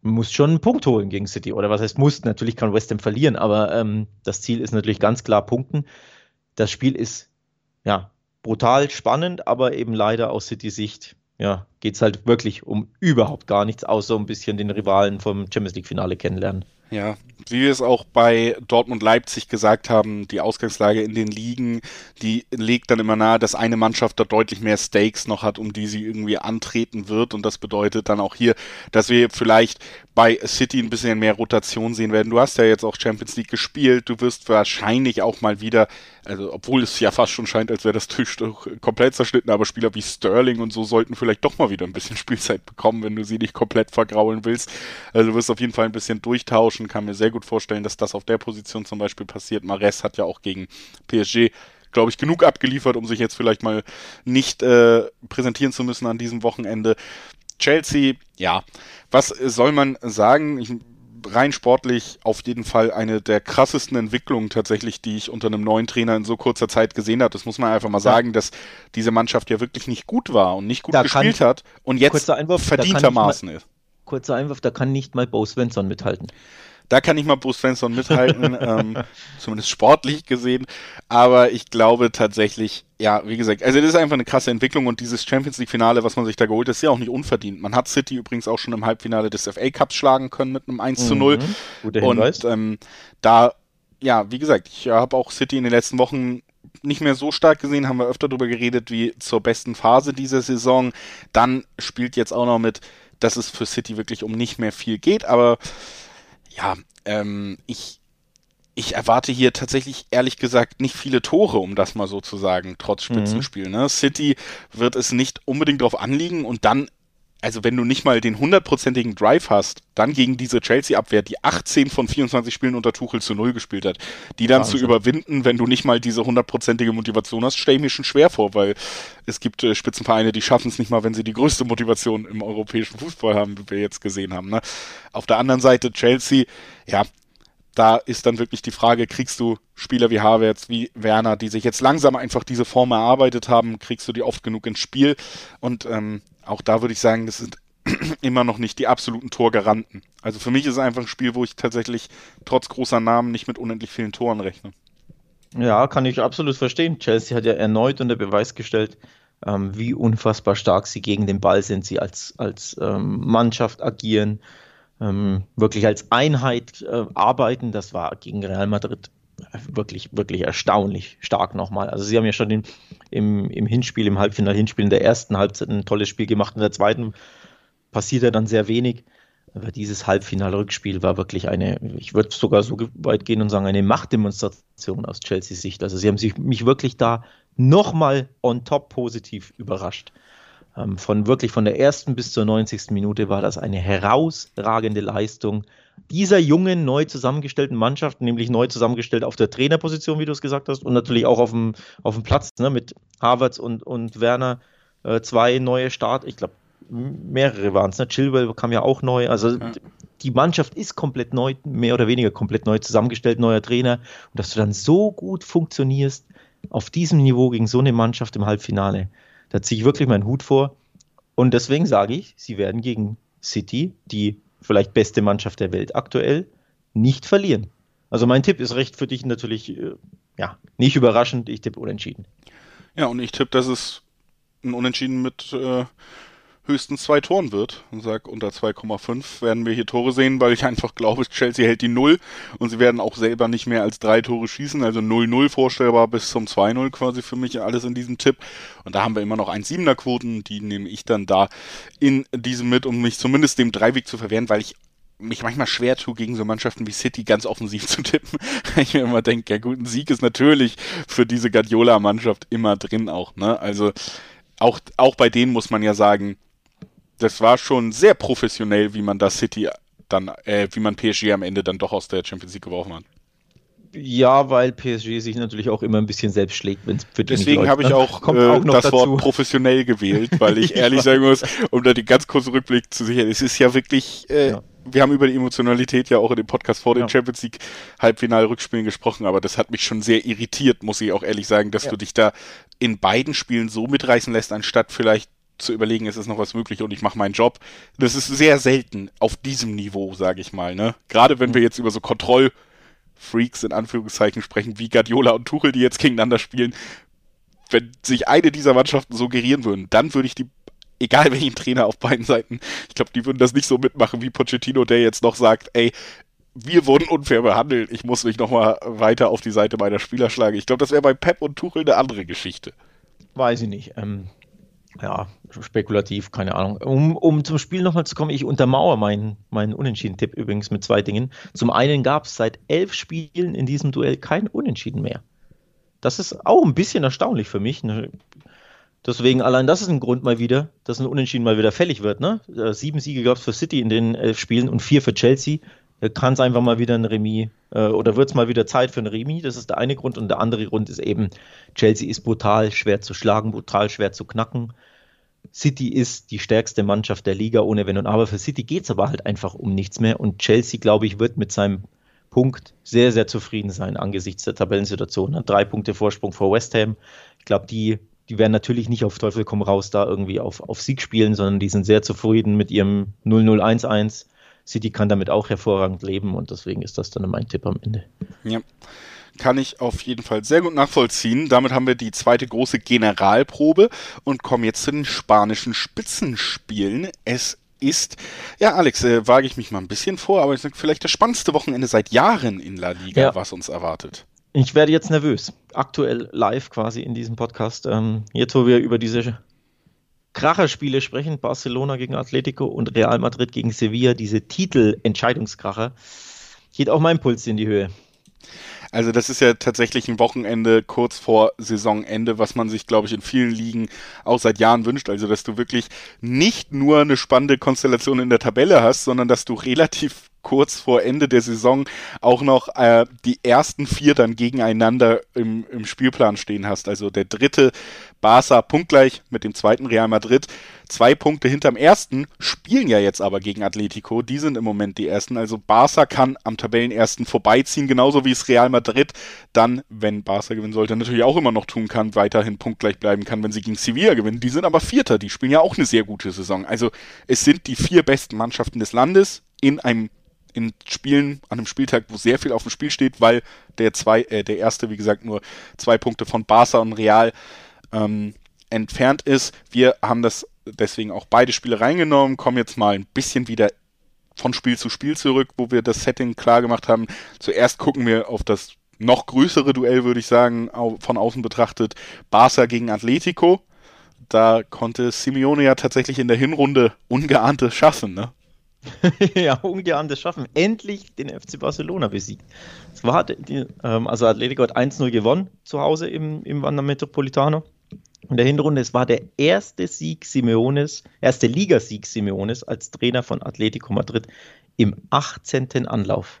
musst schon einen Punkt holen gegen City. Oder was heißt musst? Natürlich kann West Ham verlieren, aber ähm, das Ziel ist natürlich ganz klar Punkten. Das Spiel ist ja brutal spannend, aber eben leider aus City-Sicht ja, geht es halt wirklich um überhaupt gar nichts, außer ein bisschen den Rivalen vom Champions League-Finale kennenlernen. Ja, wie wir es auch bei Dortmund Leipzig gesagt haben, die Ausgangslage in den Ligen, die legt dann immer nahe, dass eine Mannschaft da deutlich mehr Stakes noch hat, um die sie irgendwie antreten wird. Und das bedeutet dann auch hier, dass wir vielleicht bei City ein bisschen mehr Rotation sehen werden. Du hast ja jetzt auch Champions League gespielt, du wirst wahrscheinlich auch mal wieder, also obwohl es ja fast schon scheint, als wäre das Tischtuch komplett zerschnitten, aber Spieler wie Sterling und so sollten vielleicht doch mal wieder ein bisschen *laughs* Spielzeit bekommen, wenn du sie nicht komplett vergraulen willst. Also du wirst auf jeden Fall ein bisschen durchtauschen, kann mir sehr gut vorstellen, dass das auf der Position zum Beispiel passiert. Mares hat ja auch gegen PSG glaube ich, genug abgeliefert, um sich jetzt vielleicht mal nicht äh, präsentieren zu müssen an diesem Wochenende. Chelsea, ja, was soll man sagen? Ich, rein sportlich auf jeden Fall eine der krassesten Entwicklungen tatsächlich, die ich unter einem neuen Trainer in so kurzer Zeit gesehen habe. Das muss man einfach mal sagen, dass diese Mannschaft ja wirklich nicht gut war und nicht gut da gespielt kann, hat und jetzt Einwurf, verdientermaßen ist. Kurzer Einwurf, da kann nicht mal Bo Svensson mithalten. Da kann ich mal Bruce Svensson mithalten, *laughs* ähm, zumindest sportlich gesehen. Aber ich glaube tatsächlich, ja, wie gesagt, also das ist einfach eine krasse Entwicklung und dieses Champions League-Finale, was man sich da geholt hat, ist ja auch nicht unverdient. Man hat City übrigens auch schon im Halbfinale des FA Cups schlagen können mit einem 1 zu 0. Mhm, und ähm, da, ja, wie gesagt, ich habe auch City in den letzten Wochen nicht mehr so stark gesehen, haben wir öfter darüber geredet, wie zur besten Phase dieser Saison. Dann spielt jetzt auch noch mit, dass es für City wirklich um nicht mehr viel geht, aber ja, ähm, ich, ich erwarte hier tatsächlich ehrlich gesagt nicht viele Tore, um das mal so zu sagen, trotz mhm. Spitzenspiel. Mhm. Ne? City wird es nicht unbedingt darauf anliegen und dann also wenn du nicht mal den hundertprozentigen Drive hast, dann gegen diese Chelsea-Abwehr, die 18 von 24 Spielen unter Tuchel zu Null gespielt hat, die dann Wahnsinn. zu überwinden, wenn du nicht mal diese hundertprozentige Motivation hast, stelle ich mir schon schwer vor, weil es gibt äh, Spitzenvereine, die schaffen es nicht mal, wenn sie die größte Motivation im europäischen Fußball haben, wie wir jetzt gesehen haben. Ne? Auf der anderen Seite Chelsea, ja, da ist dann wirklich die Frage, kriegst du Spieler wie Havertz, wie Werner, die sich jetzt langsam einfach diese Form erarbeitet haben, kriegst du die oft genug ins Spiel und ähm, auch da würde ich sagen, das sind *clears throat* immer noch nicht die absoluten Torgaranten. Also für mich ist es einfach ein Spiel, wo ich tatsächlich trotz großer Namen nicht mit unendlich vielen Toren rechne. Ja, kann ich absolut verstehen. Chelsea hat ja erneut unter Beweis gestellt, ähm, wie unfassbar stark sie gegen den Ball sind, sie als, als ähm, Mannschaft agieren, ähm, wirklich als Einheit äh, arbeiten. Das war gegen Real Madrid wirklich, wirklich erstaunlich stark nochmal. Also sie haben ja schon den, im, im Hinspiel, im Halbfinal-Hinspiel in der ersten Halbzeit ein tolles Spiel gemacht. In der zweiten passiert ja dann sehr wenig. Aber dieses Halbfinal-Rückspiel war wirklich eine, ich würde sogar so weit gehen und sagen, eine Machtdemonstration aus Chelseas Sicht. Also sie haben sich, mich wirklich da nochmal on top positiv überrascht. Ähm, von wirklich von der ersten bis zur 90. Minute war das eine herausragende Leistung dieser jungen, neu zusammengestellten Mannschaft, nämlich neu zusammengestellt auf der Trainerposition, wie du es gesagt hast, und natürlich auch auf dem, auf dem Platz ne, mit Havertz und, und Werner. Äh, zwei neue Start, ich glaube, mehrere waren es. Ne? Chilwell kam ja auch neu. Also ja. die Mannschaft ist komplett neu, mehr oder weniger komplett neu zusammengestellt, neuer Trainer. Und dass du dann so gut funktionierst auf diesem Niveau gegen so eine Mannschaft im Halbfinale, da ziehe ich wirklich meinen Hut vor. Und deswegen sage ich, sie werden gegen City, die vielleicht beste Mannschaft der Welt aktuell, nicht verlieren. Also mein Tipp ist recht für dich natürlich, äh, ja, nicht überraschend. Ich tippe unentschieden. Ja, und ich tippe, dass es ein Unentschieden mit äh, höchstens zwei Toren wird und sag unter 2,5 werden wir hier Tore sehen, weil ich einfach glaube, Chelsea hält die Null und sie werden auch selber nicht mehr als drei Tore schießen, also 0-0 vorstellbar bis zum 2-0 quasi für mich alles in diesem Tipp und da haben wir immer noch 1,7er Quoten, die nehme ich dann da in diesem mit, um mich zumindest dem Dreiweg zu verwehren, weil ich mich manchmal schwer tue, gegen so Mannschaften wie City ganz offensiv *laughs* zu tippen. ich mir immer denke, ja gut, ein Sieg ist natürlich für diese Guardiola-Mannschaft immer drin auch, ne? Also auch, auch bei denen muss man ja sagen, das war schon sehr professionell, wie man das City dann, äh, wie man PSG am Ende dann doch aus der Champions League geworfen hat. Ja, weil PSG sich natürlich auch immer ein bisschen selbst schlägt, wenn es für die Deswegen habe ich ne? auch, äh, auch das dazu. Wort professionell gewählt, *laughs* weil ich ehrlich sagen muss, um da den ganz kurzen Rückblick zu sichern, es ist ja wirklich, äh, ja. wir haben über die Emotionalität ja auch in dem Podcast vor ja. den Champions League Halbfinal-Rückspielen gesprochen, aber das hat mich schon sehr irritiert, muss ich auch ehrlich sagen, dass du dich da in beiden Spielen so mitreißen lässt, anstatt vielleicht zu überlegen, ist es noch was möglich und ich mache meinen Job. Das ist sehr selten auf diesem Niveau, sage ich mal. Ne? Gerade wenn wir jetzt über so Kontrollfreaks in Anführungszeichen sprechen, wie Guardiola und Tuchel, die jetzt gegeneinander spielen. Wenn sich eine dieser Mannschaften so gerieren würden, dann würde ich die, egal welchen Trainer auf beiden Seiten, ich glaube, die würden das nicht so mitmachen wie Pochettino, der jetzt noch sagt, ey, wir wurden unfair behandelt, ich muss mich nochmal weiter auf die Seite meiner Spieler schlagen. Ich glaube, das wäre bei Pep und Tuchel eine andere Geschichte. Weiß ich nicht. Ähm, ja, spekulativ, keine Ahnung. Um, um zum Spiel nochmal zu kommen, ich untermauere meinen, meinen Unentschieden-Tipp übrigens mit zwei Dingen. Zum einen gab es seit elf Spielen in diesem Duell kein Unentschieden mehr. Das ist auch ein bisschen erstaunlich für mich. Ne? Deswegen, allein das ist ein Grund mal wieder, dass ein Unentschieden mal wieder fällig wird. Ne? Äh, sieben Siege gab es für City in den elf Spielen und vier für Chelsea. Kann es einfach mal wieder ein Remis äh, oder wird es mal wieder Zeit für ein Remis? Das ist der eine Grund. Und der andere Grund ist eben, Chelsea ist brutal schwer zu schlagen, brutal schwer zu knacken. City ist die stärkste Mannschaft der Liga ohne Wenn und Aber. Für City geht es aber halt einfach um nichts mehr. Und Chelsea, glaube ich, wird mit seinem Punkt sehr, sehr zufrieden sein angesichts der Tabellensituation. Drei Punkte Vorsprung vor West Ham. Ich glaube, die, die werden natürlich nicht auf Teufel komm raus da irgendwie auf, auf Sieg spielen, sondern die sind sehr zufrieden mit ihrem 0-0-1-1. City kann damit auch hervorragend leben und deswegen ist das dann mein Tipp am Ende. Ja kann ich auf jeden Fall sehr gut nachvollziehen. Damit haben wir die zweite große Generalprobe und kommen jetzt zu den spanischen Spitzenspielen. Es ist, ja, Alex, äh, wage ich mich mal ein bisschen vor, aber ich sage vielleicht das spannendste Wochenende seit Jahren in La Liga, ja. was uns erwartet. Ich werde jetzt nervös. Aktuell live quasi in diesem Podcast. Ähm, jetzt, wo wir über diese Kracherspiele sprechen, Barcelona gegen Atletico und Real Madrid gegen Sevilla, diese Titelentscheidungskracher, geht auch mein Puls in die Höhe. Also das ist ja tatsächlich ein Wochenende kurz vor Saisonende, was man sich, glaube ich, in vielen Ligen auch seit Jahren wünscht. Also dass du wirklich nicht nur eine spannende Konstellation in der Tabelle hast, sondern dass du relativ kurz vor Ende der Saison auch noch äh, die ersten vier dann gegeneinander im, im Spielplan stehen hast. Also der dritte Barca punktgleich mit dem zweiten Real Madrid. Zwei Punkte hinterm ersten, spielen ja jetzt aber gegen Atletico. Die sind im Moment die ersten. Also Barca kann am Tabellenersten vorbeiziehen, genauso wie es Real Madrid dann, wenn Barca gewinnen sollte, natürlich auch immer noch tun kann, weiterhin punktgleich bleiben kann, wenn sie gegen Sevilla gewinnen. Die sind aber Vierter, die spielen ja auch eine sehr gute Saison. Also es sind die vier besten Mannschaften des Landes in einem in Spielen an einem Spieltag, wo sehr viel auf dem Spiel steht, weil der zwei, äh, der erste, wie gesagt, nur zwei Punkte von Barca und Real ähm, entfernt ist. Wir haben das deswegen auch beide Spiele reingenommen, kommen jetzt mal ein bisschen wieder von Spiel zu Spiel zurück, wo wir das Setting klar gemacht haben. Zuerst gucken wir auf das noch größere Duell, würde ich sagen, von außen betrachtet, Barca gegen Atletico. Da konnte Simeone ja tatsächlich in der Hinrunde Ungeahntes schaffen, ne? *laughs* ja, ungeahntes Schaffen. Endlich den FC Barcelona besiegt. Es war die, ähm, also Atletico hat 1-0 gewonnen zu Hause im, im Wanda Metropolitano. In der Hinrunde, es war der erste Sieg Simeones, erste Ligasieg Simeones als Trainer von Atletico Madrid im 18. Anlauf.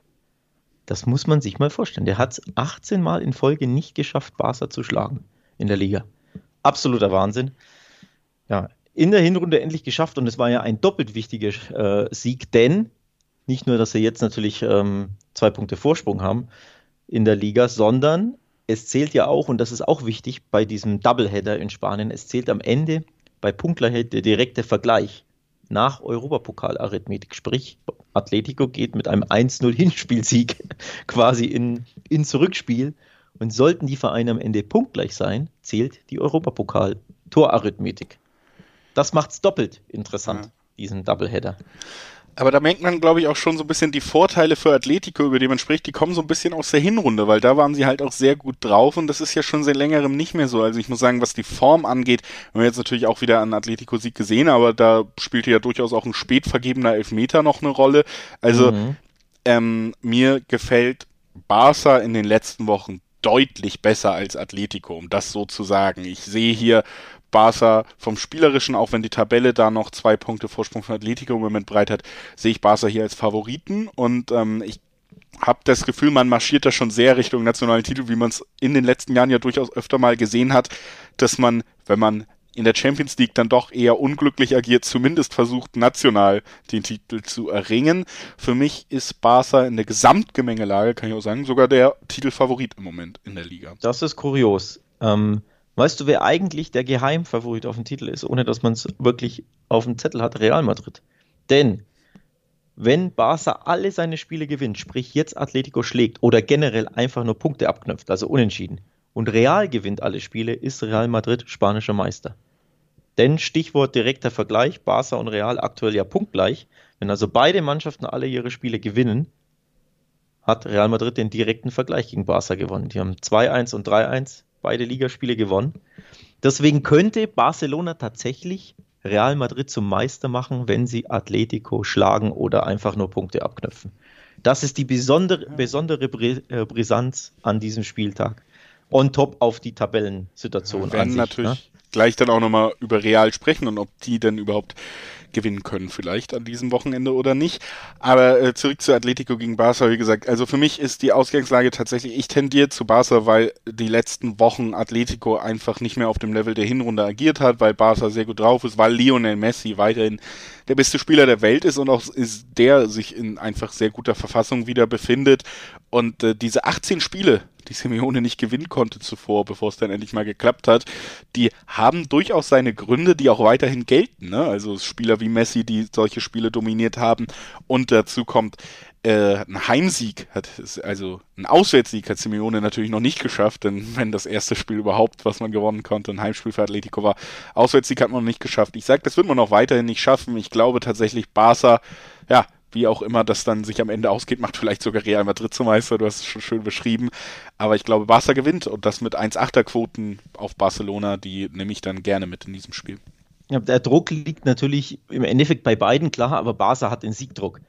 Das muss man sich mal vorstellen. Der hat es 18 Mal in Folge nicht geschafft, Barca zu schlagen in der Liga. Absoluter Wahnsinn. Ja, in der Hinrunde endlich geschafft und es war ja ein doppelt wichtiger äh, Sieg, denn nicht nur, dass sie jetzt natürlich ähm, zwei Punkte Vorsprung haben in der Liga, sondern es zählt ja auch, und das ist auch wichtig bei diesem Doubleheader in Spanien, es zählt am Ende bei Punktgleichheit der direkte Vergleich nach Europapokal-Arithmetik. Sprich, Atletico geht mit einem 1-0-Hinspielsieg *laughs* quasi in, ins Rückspiel. Und sollten die Vereine am Ende punktgleich sein, zählt die Europapokal-Torarithmetik. Das macht es doppelt interessant, ja. diesen Doubleheader. Aber da merkt man, glaube ich, auch schon so ein bisschen die Vorteile für Atletico, über die man spricht, die kommen so ein bisschen aus der Hinrunde, weil da waren sie halt auch sehr gut drauf und das ist ja schon seit längerem nicht mehr so. Also ich muss sagen, was die Form angeht, haben wir jetzt natürlich auch wieder einen Atletico-Sieg gesehen, aber da spielte ja durchaus auch ein spät vergebener Elfmeter noch eine Rolle. Also mhm. ähm, mir gefällt Barca in den letzten Wochen deutlich besser als Atletico, um das so zu sagen. Ich sehe hier Barca vom Spielerischen, auch wenn die Tabelle da noch zwei Punkte Vorsprung von Atletico im Moment breit hat, sehe ich Barca hier als Favoriten und ähm, ich habe das Gefühl, man marschiert da schon sehr Richtung nationalen Titel, wie man es in den letzten Jahren ja durchaus öfter mal gesehen hat, dass man, wenn man in der Champions League dann doch eher unglücklich agiert, zumindest versucht, national den Titel zu erringen. Für mich ist Barca in der Gesamtgemengelage, kann ich auch sagen, sogar der Titelfavorit im Moment in der Liga. Das ist kurios. Ähm, Weißt du, wer eigentlich der Geheimfavorit auf dem Titel ist, ohne dass man es wirklich auf dem Zettel hat? Real Madrid. Denn wenn Barca alle seine Spiele gewinnt, sprich jetzt Atletico schlägt oder generell einfach nur Punkte abknöpft, also unentschieden, und Real gewinnt alle Spiele, ist Real Madrid spanischer Meister. Denn Stichwort direkter Vergleich, Barca und Real aktuell ja punktgleich. Wenn also beide Mannschaften alle ihre Spiele gewinnen, hat Real Madrid den direkten Vergleich gegen Barca gewonnen. Die haben 2-1 und 3-1 beide Ligaspiele gewonnen. Deswegen könnte Barcelona tatsächlich Real Madrid zum Meister machen, wenn sie Atletico schlagen oder einfach nur Punkte abknöpfen. Das ist die besondere, besondere äh, Brisanz an diesem Spieltag. On top auf die Tabellensituation. Wir werden sich, natürlich ne? Gleich dann auch nochmal über Real sprechen und ob die denn überhaupt gewinnen können, vielleicht an diesem Wochenende oder nicht. Aber äh, zurück zu Atletico gegen Barca, wie gesagt, also für mich ist die Ausgangslage tatsächlich, ich tendiere zu Barca, weil die letzten Wochen Atletico einfach nicht mehr auf dem Level der Hinrunde agiert hat, weil Barca sehr gut drauf ist, weil Lionel Messi weiterhin der beste Spieler der Welt ist und auch ist der sich in einfach sehr guter Verfassung wieder befindet. Und äh, diese 18 Spiele, die Simeone nicht gewinnen konnte zuvor, bevor es dann endlich mal geklappt hat, die haben durchaus seine Gründe, die auch weiterhin gelten. Ne? Also Spieler wie Messi, die solche Spiele dominiert haben. Und dazu kommt, äh, ein Heimsieg hat, also ein Auswärtssieg hat Simeone natürlich noch nicht geschafft, denn wenn das erste Spiel überhaupt, was man gewonnen konnte, ein Heimspiel für Atletico war, Auswärtssieg hat man noch nicht geschafft. Ich sage, das wird man auch weiterhin nicht schaffen. Ich glaube tatsächlich, Barca, ja, wie auch immer das dann sich am Ende ausgeht, macht vielleicht sogar Real Madrid zum Meister, du hast es schon schön beschrieben. Aber ich glaube, Barca gewinnt und das mit 1,8er Quoten auf Barcelona, die nehme ich dann gerne mit in diesem Spiel. Ja, der Druck liegt natürlich im Endeffekt bei beiden, klar, aber Barca hat den Siegdruck.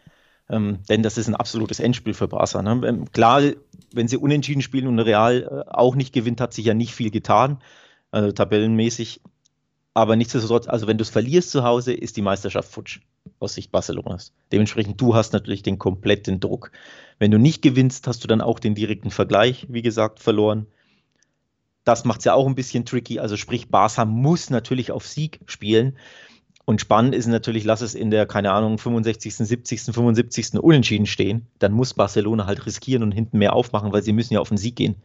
Ähm, denn das ist ein absolutes Endspiel für Barca. Ne? Ähm, klar, wenn sie unentschieden spielen und Real äh, auch nicht gewinnt, hat sich ja nicht viel getan, also tabellenmäßig. Aber nichtsdestotrotz, also wenn du es verlierst zu Hause, ist die Meisterschaft futsch aus Sicht Barcelonas. Dementsprechend, du hast natürlich den kompletten Druck. Wenn du nicht gewinnst, hast du dann auch den direkten Vergleich, wie gesagt, verloren. Das macht es ja auch ein bisschen tricky. Also sprich, Barca muss natürlich auf Sieg spielen. Und spannend ist natürlich, lass es in der, keine Ahnung, 65., 70., 75. unentschieden stehen. Dann muss Barcelona halt riskieren und hinten mehr aufmachen, weil sie müssen ja auf den Sieg gehen.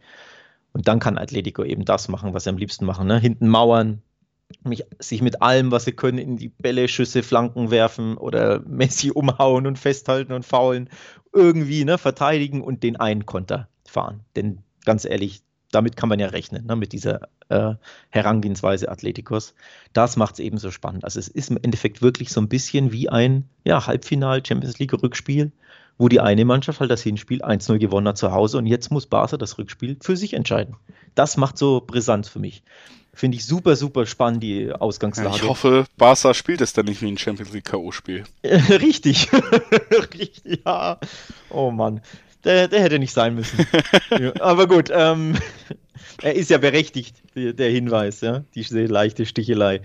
Und dann kann Atletico eben das machen, was sie am liebsten machen. Ne? Hinten mauern, mich, sich mit allem, was sie können, in die Bälle, Schüsse, Flanken werfen oder *laughs* Messi umhauen und festhalten und faulen. Irgendwie ne, verteidigen und den einen Konter fahren. Denn ganz ehrlich, damit kann man ja rechnen, ne, mit dieser äh, Herangehensweise Atleticos. Das macht es eben so spannend. Also es ist im Endeffekt wirklich so ein bisschen wie ein ja, Halbfinal Champions League Rückspiel, wo die eine Mannschaft halt das Hinspiel 1-0 gewonnen hat zu Hause und jetzt muss Barca das Rückspiel für sich entscheiden. Das macht so brisant für mich. Finde ich super, super spannend, die Ausgangslage. ich hoffe, Barca spielt es dann nicht wie ein Champions League K.O.-Spiel. Richtig. *laughs* Richtig, ja. Oh Mann. Der, der hätte nicht sein müssen. *laughs* ja, aber gut, ähm, *laughs* er ist ja berechtigt, der, der Hinweis, ja, diese leichte Stichelei.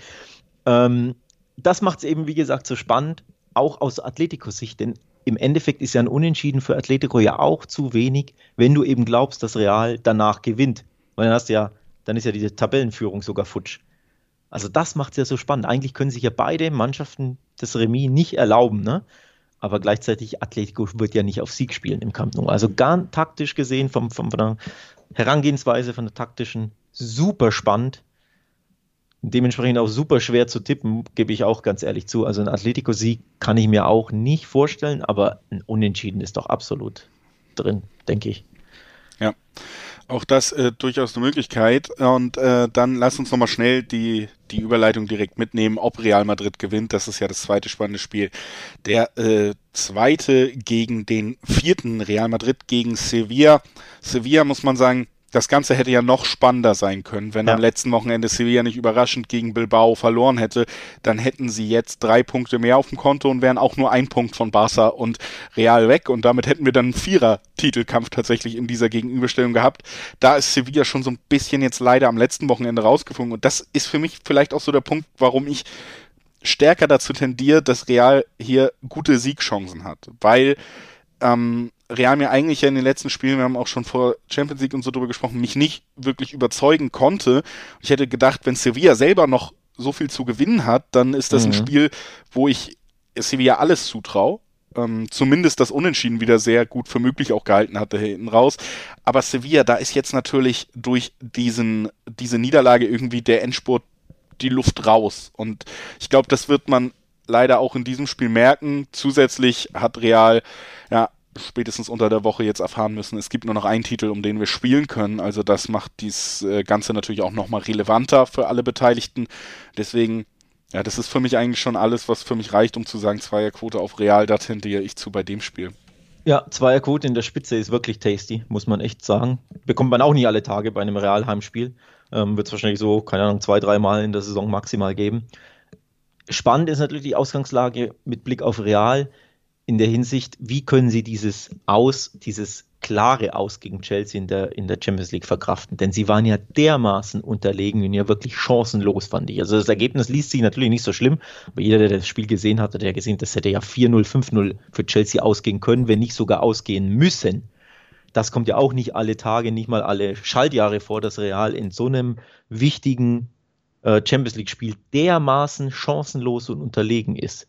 Ähm, das macht es eben, wie gesagt, so spannend, auch aus Atletico-Sicht, denn im Endeffekt ist ja ein Unentschieden für Atletico ja auch zu wenig, wenn du eben glaubst, dass Real danach gewinnt. Weil dann hast du ja, dann ist ja diese Tabellenführung sogar futsch. Also das macht es ja so spannend. Eigentlich können sich ja beide Mannschaften das Remis nicht erlauben, ne? aber gleichzeitig Atletico wird ja nicht auf Sieg spielen im Nou. Also gar taktisch gesehen, vom, vom, von der Herangehensweise, von der taktischen, super spannend. Dementsprechend auch super schwer zu tippen, gebe ich auch ganz ehrlich zu. Also ein Atletico-Sieg kann ich mir auch nicht vorstellen, aber ein Unentschieden ist doch absolut drin, denke ich. Ja, auch das äh, durchaus eine Möglichkeit. Und äh, dann lass uns nochmal schnell die, die Überleitung direkt mitnehmen, ob Real Madrid gewinnt. Das ist ja das zweite spannende Spiel. Der äh, zweite gegen den vierten Real Madrid gegen Sevilla. Sevilla muss man sagen, das Ganze hätte ja noch spannender sein können, wenn ja. am letzten Wochenende Sevilla nicht überraschend gegen Bilbao verloren hätte. Dann hätten sie jetzt drei Punkte mehr auf dem Konto und wären auch nur ein Punkt von Barca und Real weg. Und damit hätten wir dann einen Vierer-Titelkampf tatsächlich in dieser Gegenüberstellung gehabt. Da ist Sevilla schon so ein bisschen jetzt leider am letzten Wochenende rausgeflogen. Und das ist für mich vielleicht auch so der Punkt, warum ich stärker dazu tendiere, dass Real hier gute Siegchancen hat. Weil ähm, Real mir eigentlich ja in den letzten Spielen, wir haben auch schon vor Champions League und so drüber gesprochen, mich nicht wirklich überzeugen konnte. Ich hätte gedacht, wenn Sevilla selber noch so viel zu gewinnen hat, dann ist das mhm. ein Spiel, wo ich Sevilla alles zutraue. Ähm, zumindest das Unentschieden wieder sehr gut für möglich auch gehalten hatte hinten raus. Aber Sevilla, da ist jetzt natürlich durch diesen, diese Niederlage irgendwie der Endspurt die Luft raus. Und ich glaube, das wird man leider auch in diesem Spiel merken. Zusätzlich hat Real ja spätestens unter der Woche jetzt erfahren müssen, es gibt nur noch einen Titel, um den wir spielen können. Also das macht dies äh, Ganze natürlich auch nochmal relevanter für alle Beteiligten. Deswegen, ja, das ist für mich eigentlich schon alles, was für mich reicht, um zu sagen, Zweierquote auf Real, da tendiere ich zu bei dem Spiel. Ja, Zweierquote in der Spitze ist wirklich tasty, muss man echt sagen. Bekommt man auch nie alle Tage bei einem Realheimspiel. Ähm, Wird es wahrscheinlich so, keine Ahnung, zwei, dreimal in der Saison maximal geben. Spannend ist natürlich die Ausgangslage mit Blick auf Real in der Hinsicht, wie können sie dieses Aus, dieses klare Aus gegen Chelsea in der, in der Champions League verkraften? Denn sie waren ja dermaßen unterlegen und ja wirklich chancenlos, fand ich. Also das Ergebnis liest sich natürlich nicht so schlimm, aber jeder, der das Spiel gesehen hat, hat ja gesehen, das hätte ja 4-0, 5-0 für Chelsea ausgehen können, wenn nicht sogar ausgehen müssen. Das kommt ja auch nicht alle Tage, nicht mal alle Schaltjahre vor, dass Real in so einem wichtigen äh, Champions League-Spiel dermaßen chancenlos und unterlegen ist.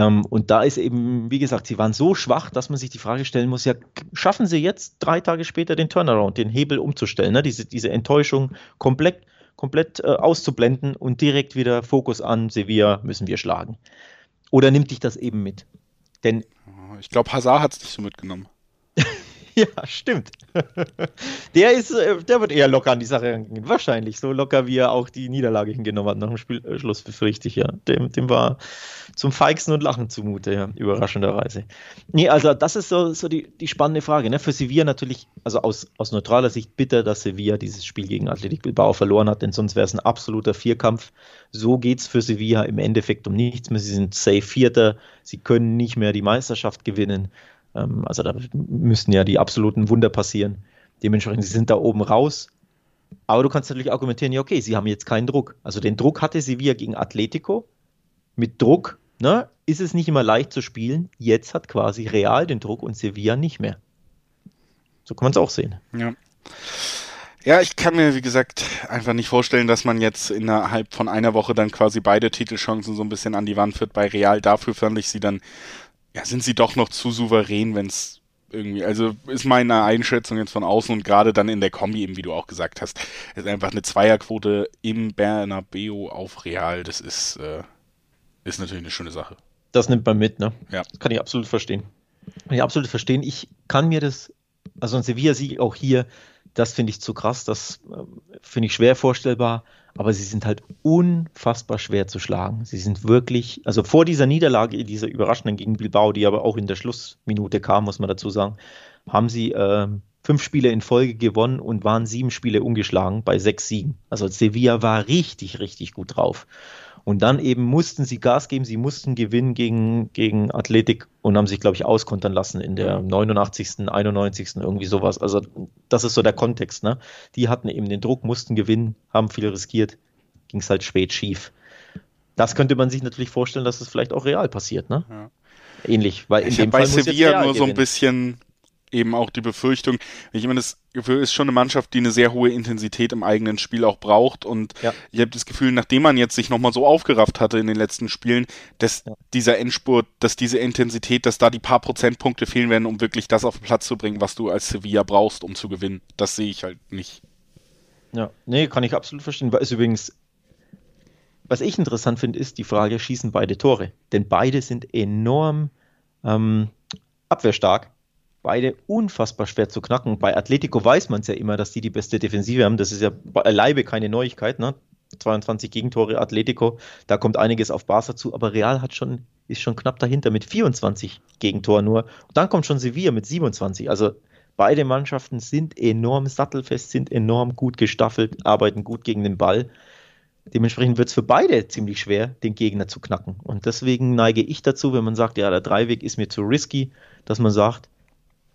Ähm, und da ist eben, wie gesagt, sie waren so schwach, dass man sich die Frage stellen muss, ja, schaffen sie jetzt drei Tage später den Turnaround, den Hebel umzustellen, ne? diese, diese Enttäuschung komplett, komplett äh, auszublenden und direkt wieder Fokus an Sevilla müssen wir schlagen. Oder nimmt dich das eben mit? Denn ich glaube, Hazard hat es nicht so mitgenommen. *laughs* Ja, stimmt. *laughs* Der ist, äh, der wird eher locker an die Sache rangehen. Wahrscheinlich. So locker, wie er auch die Niederlage hingenommen hat nach dem Spielschluss, befürchte ich, ja. Dem, dem war zum Feixen und Lachen zumute, ja, überraschenderweise. Nee, also das ist so, so die, die spannende Frage. Ne? Für Sevilla natürlich, also aus, aus neutraler Sicht bitter, dass Sevilla dieses Spiel gegen Athletic Bilbao verloren hat, denn sonst wäre es ein absoluter Vierkampf. So geht es für Sevilla im Endeffekt um nichts mehr. Sie sind safe Vierter, sie können nicht mehr die Meisterschaft gewinnen. Ähm, also da müssten ja die absoluten Wunder passieren. Dementsprechend, sie sind da oben raus. Aber du kannst natürlich argumentieren, ja, okay, sie haben jetzt keinen Druck. Also den Druck hatte Sevilla gegen Atletico. Mit Druck ne, ist es nicht immer leicht zu spielen. Jetzt hat quasi Real den Druck und Sevilla nicht mehr. So kann man es auch sehen. Ja. Ja, ich kann mir, wie gesagt, einfach nicht vorstellen, dass man jetzt innerhalb von einer Woche dann quasi beide Titelchancen so ein bisschen an die Wand führt bei Real. Dafür fand ich sie dann ja, sind sie doch noch zu souverän, wenn es irgendwie, also ist meine Einschätzung jetzt von außen und gerade dann in der Kombi, eben wie du auch gesagt hast, ist einfach eine Zweierquote im Bernabeu auf Real, das ist, äh, ist natürlich eine schöne Sache. Das nimmt man mit, ne? Ja. Das kann ich absolut verstehen. Kann ich absolut verstehen. Ich kann mir das, also ein Sevilla-Sieg auch hier, das finde ich zu krass, das äh, finde ich schwer vorstellbar aber sie sind halt unfassbar schwer zu schlagen. Sie sind wirklich, also vor dieser Niederlage, dieser überraschenden gegen Bilbao, die aber auch in der Schlussminute kam, muss man dazu sagen, haben sie äh, fünf Spiele in Folge gewonnen und waren sieben Spiele ungeschlagen bei sechs Siegen. Also Sevilla war richtig, richtig gut drauf. Und dann eben mussten sie Gas geben, sie mussten gewinnen gegen, gegen Athletik und haben sich, glaube ich, auskontern lassen in der 89., 91., irgendwie sowas. Also das ist so der Kontext. Ne? Die hatten eben den Druck, mussten gewinnen, haben viel riskiert, ging es halt spät schief. Das könnte man sich natürlich vorstellen, dass es das vielleicht auch real passiert. Ne? Ja. Ähnlich, weil in ich dem Fall bei Sevilla nur so ein bisschen eben auch die Befürchtung, ich meine, das Gefühl ist schon eine Mannschaft, die eine sehr hohe Intensität im eigenen Spiel auch braucht und ja. ich habe das Gefühl, nachdem man jetzt sich nochmal so aufgerafft hatte in den letzten Spielen, dass ja. dieser Endspurt, dass diese Intensität, dass da die paar Prozentpunkte fehlen werden, um wirklich das auf den Platz zu bringen, was du als Sevilla brauchst, um zu gewinnen. Das sehe ich halt nicht. Ja, nee, kann ich absolut verstehen. Ist übrigens was ich interessant finde, ist die Frage, schießen beide Tore? Denn beide sind enorm ähm, abwehrstark beide unfassbar schwer zu knacken. Bei Atletico weiß man es ja immer, dass die die beste Defensive haben. Das ist ja beileibe keine Neuigkeit. Ne? 22 Gegentore Atletico, da kommt einiges auf Barca zu, aber Real hat schon, ist schon knapp dahinter mit 24 Gegentoren nur. Und dann kommt schon Sevilla mit 27. Also beide Mannschaften sind enorm sattelfest, sind enorm gut gestaffelt, arbeiten gut gegen den Ball. Dementsprechend wird es für beide ziemlich schwer, den Gegner zu knacken. Und deswegen neige ich dazu, wenn man sagt, ja, der Dreiweg ist mir zu risky, dass man sagt,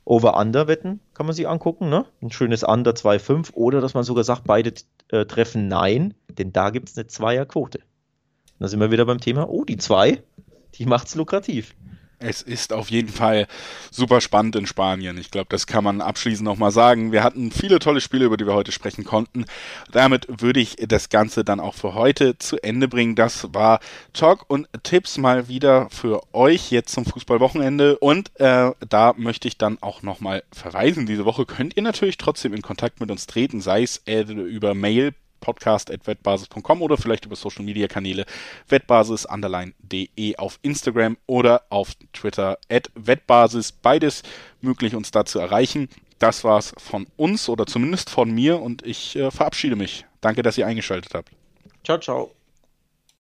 Over-Under-Wetten kann man sich angucken, ne? Ein schönes Under 2,5 oder dass man sogar sagt, beide äh, treffen Nein, denn da gibt es eine Zweierquote. Da sind wir wieder beim Thema, oh, die zwei, die macht es lukrativ es ist auf jeden Fall super spannend in Spanien. Ich glaube, das kann man abschließend nochmal sagen. Wir hatten viele tolle Spiele, über die wir heute sprechen konnten. Damit würde ich das Ganze dann auch für heute zu Ende bringen. Das war Talk und Tipps mal wieder für euch jetzt zum Fußballwochenende. Und äh, da möchte ich dann auch nochmal verweisen. Diese Woche könnt ihr natürlich trotzdem in Kontakt mit uns treten, sei es äh, über Mail podcast.wettbasis.com oder vielleicht über Social Media Kanäle wettbasis_de auf Instagram oder auf Twitter at wettbasis. Beides möglich, uns da zu erreichen. Das war's von uns oder zumindest von mir und ich äh, verabschiede mich. Danke, dass ihr eingeschaltet habt. Ciao, ciao.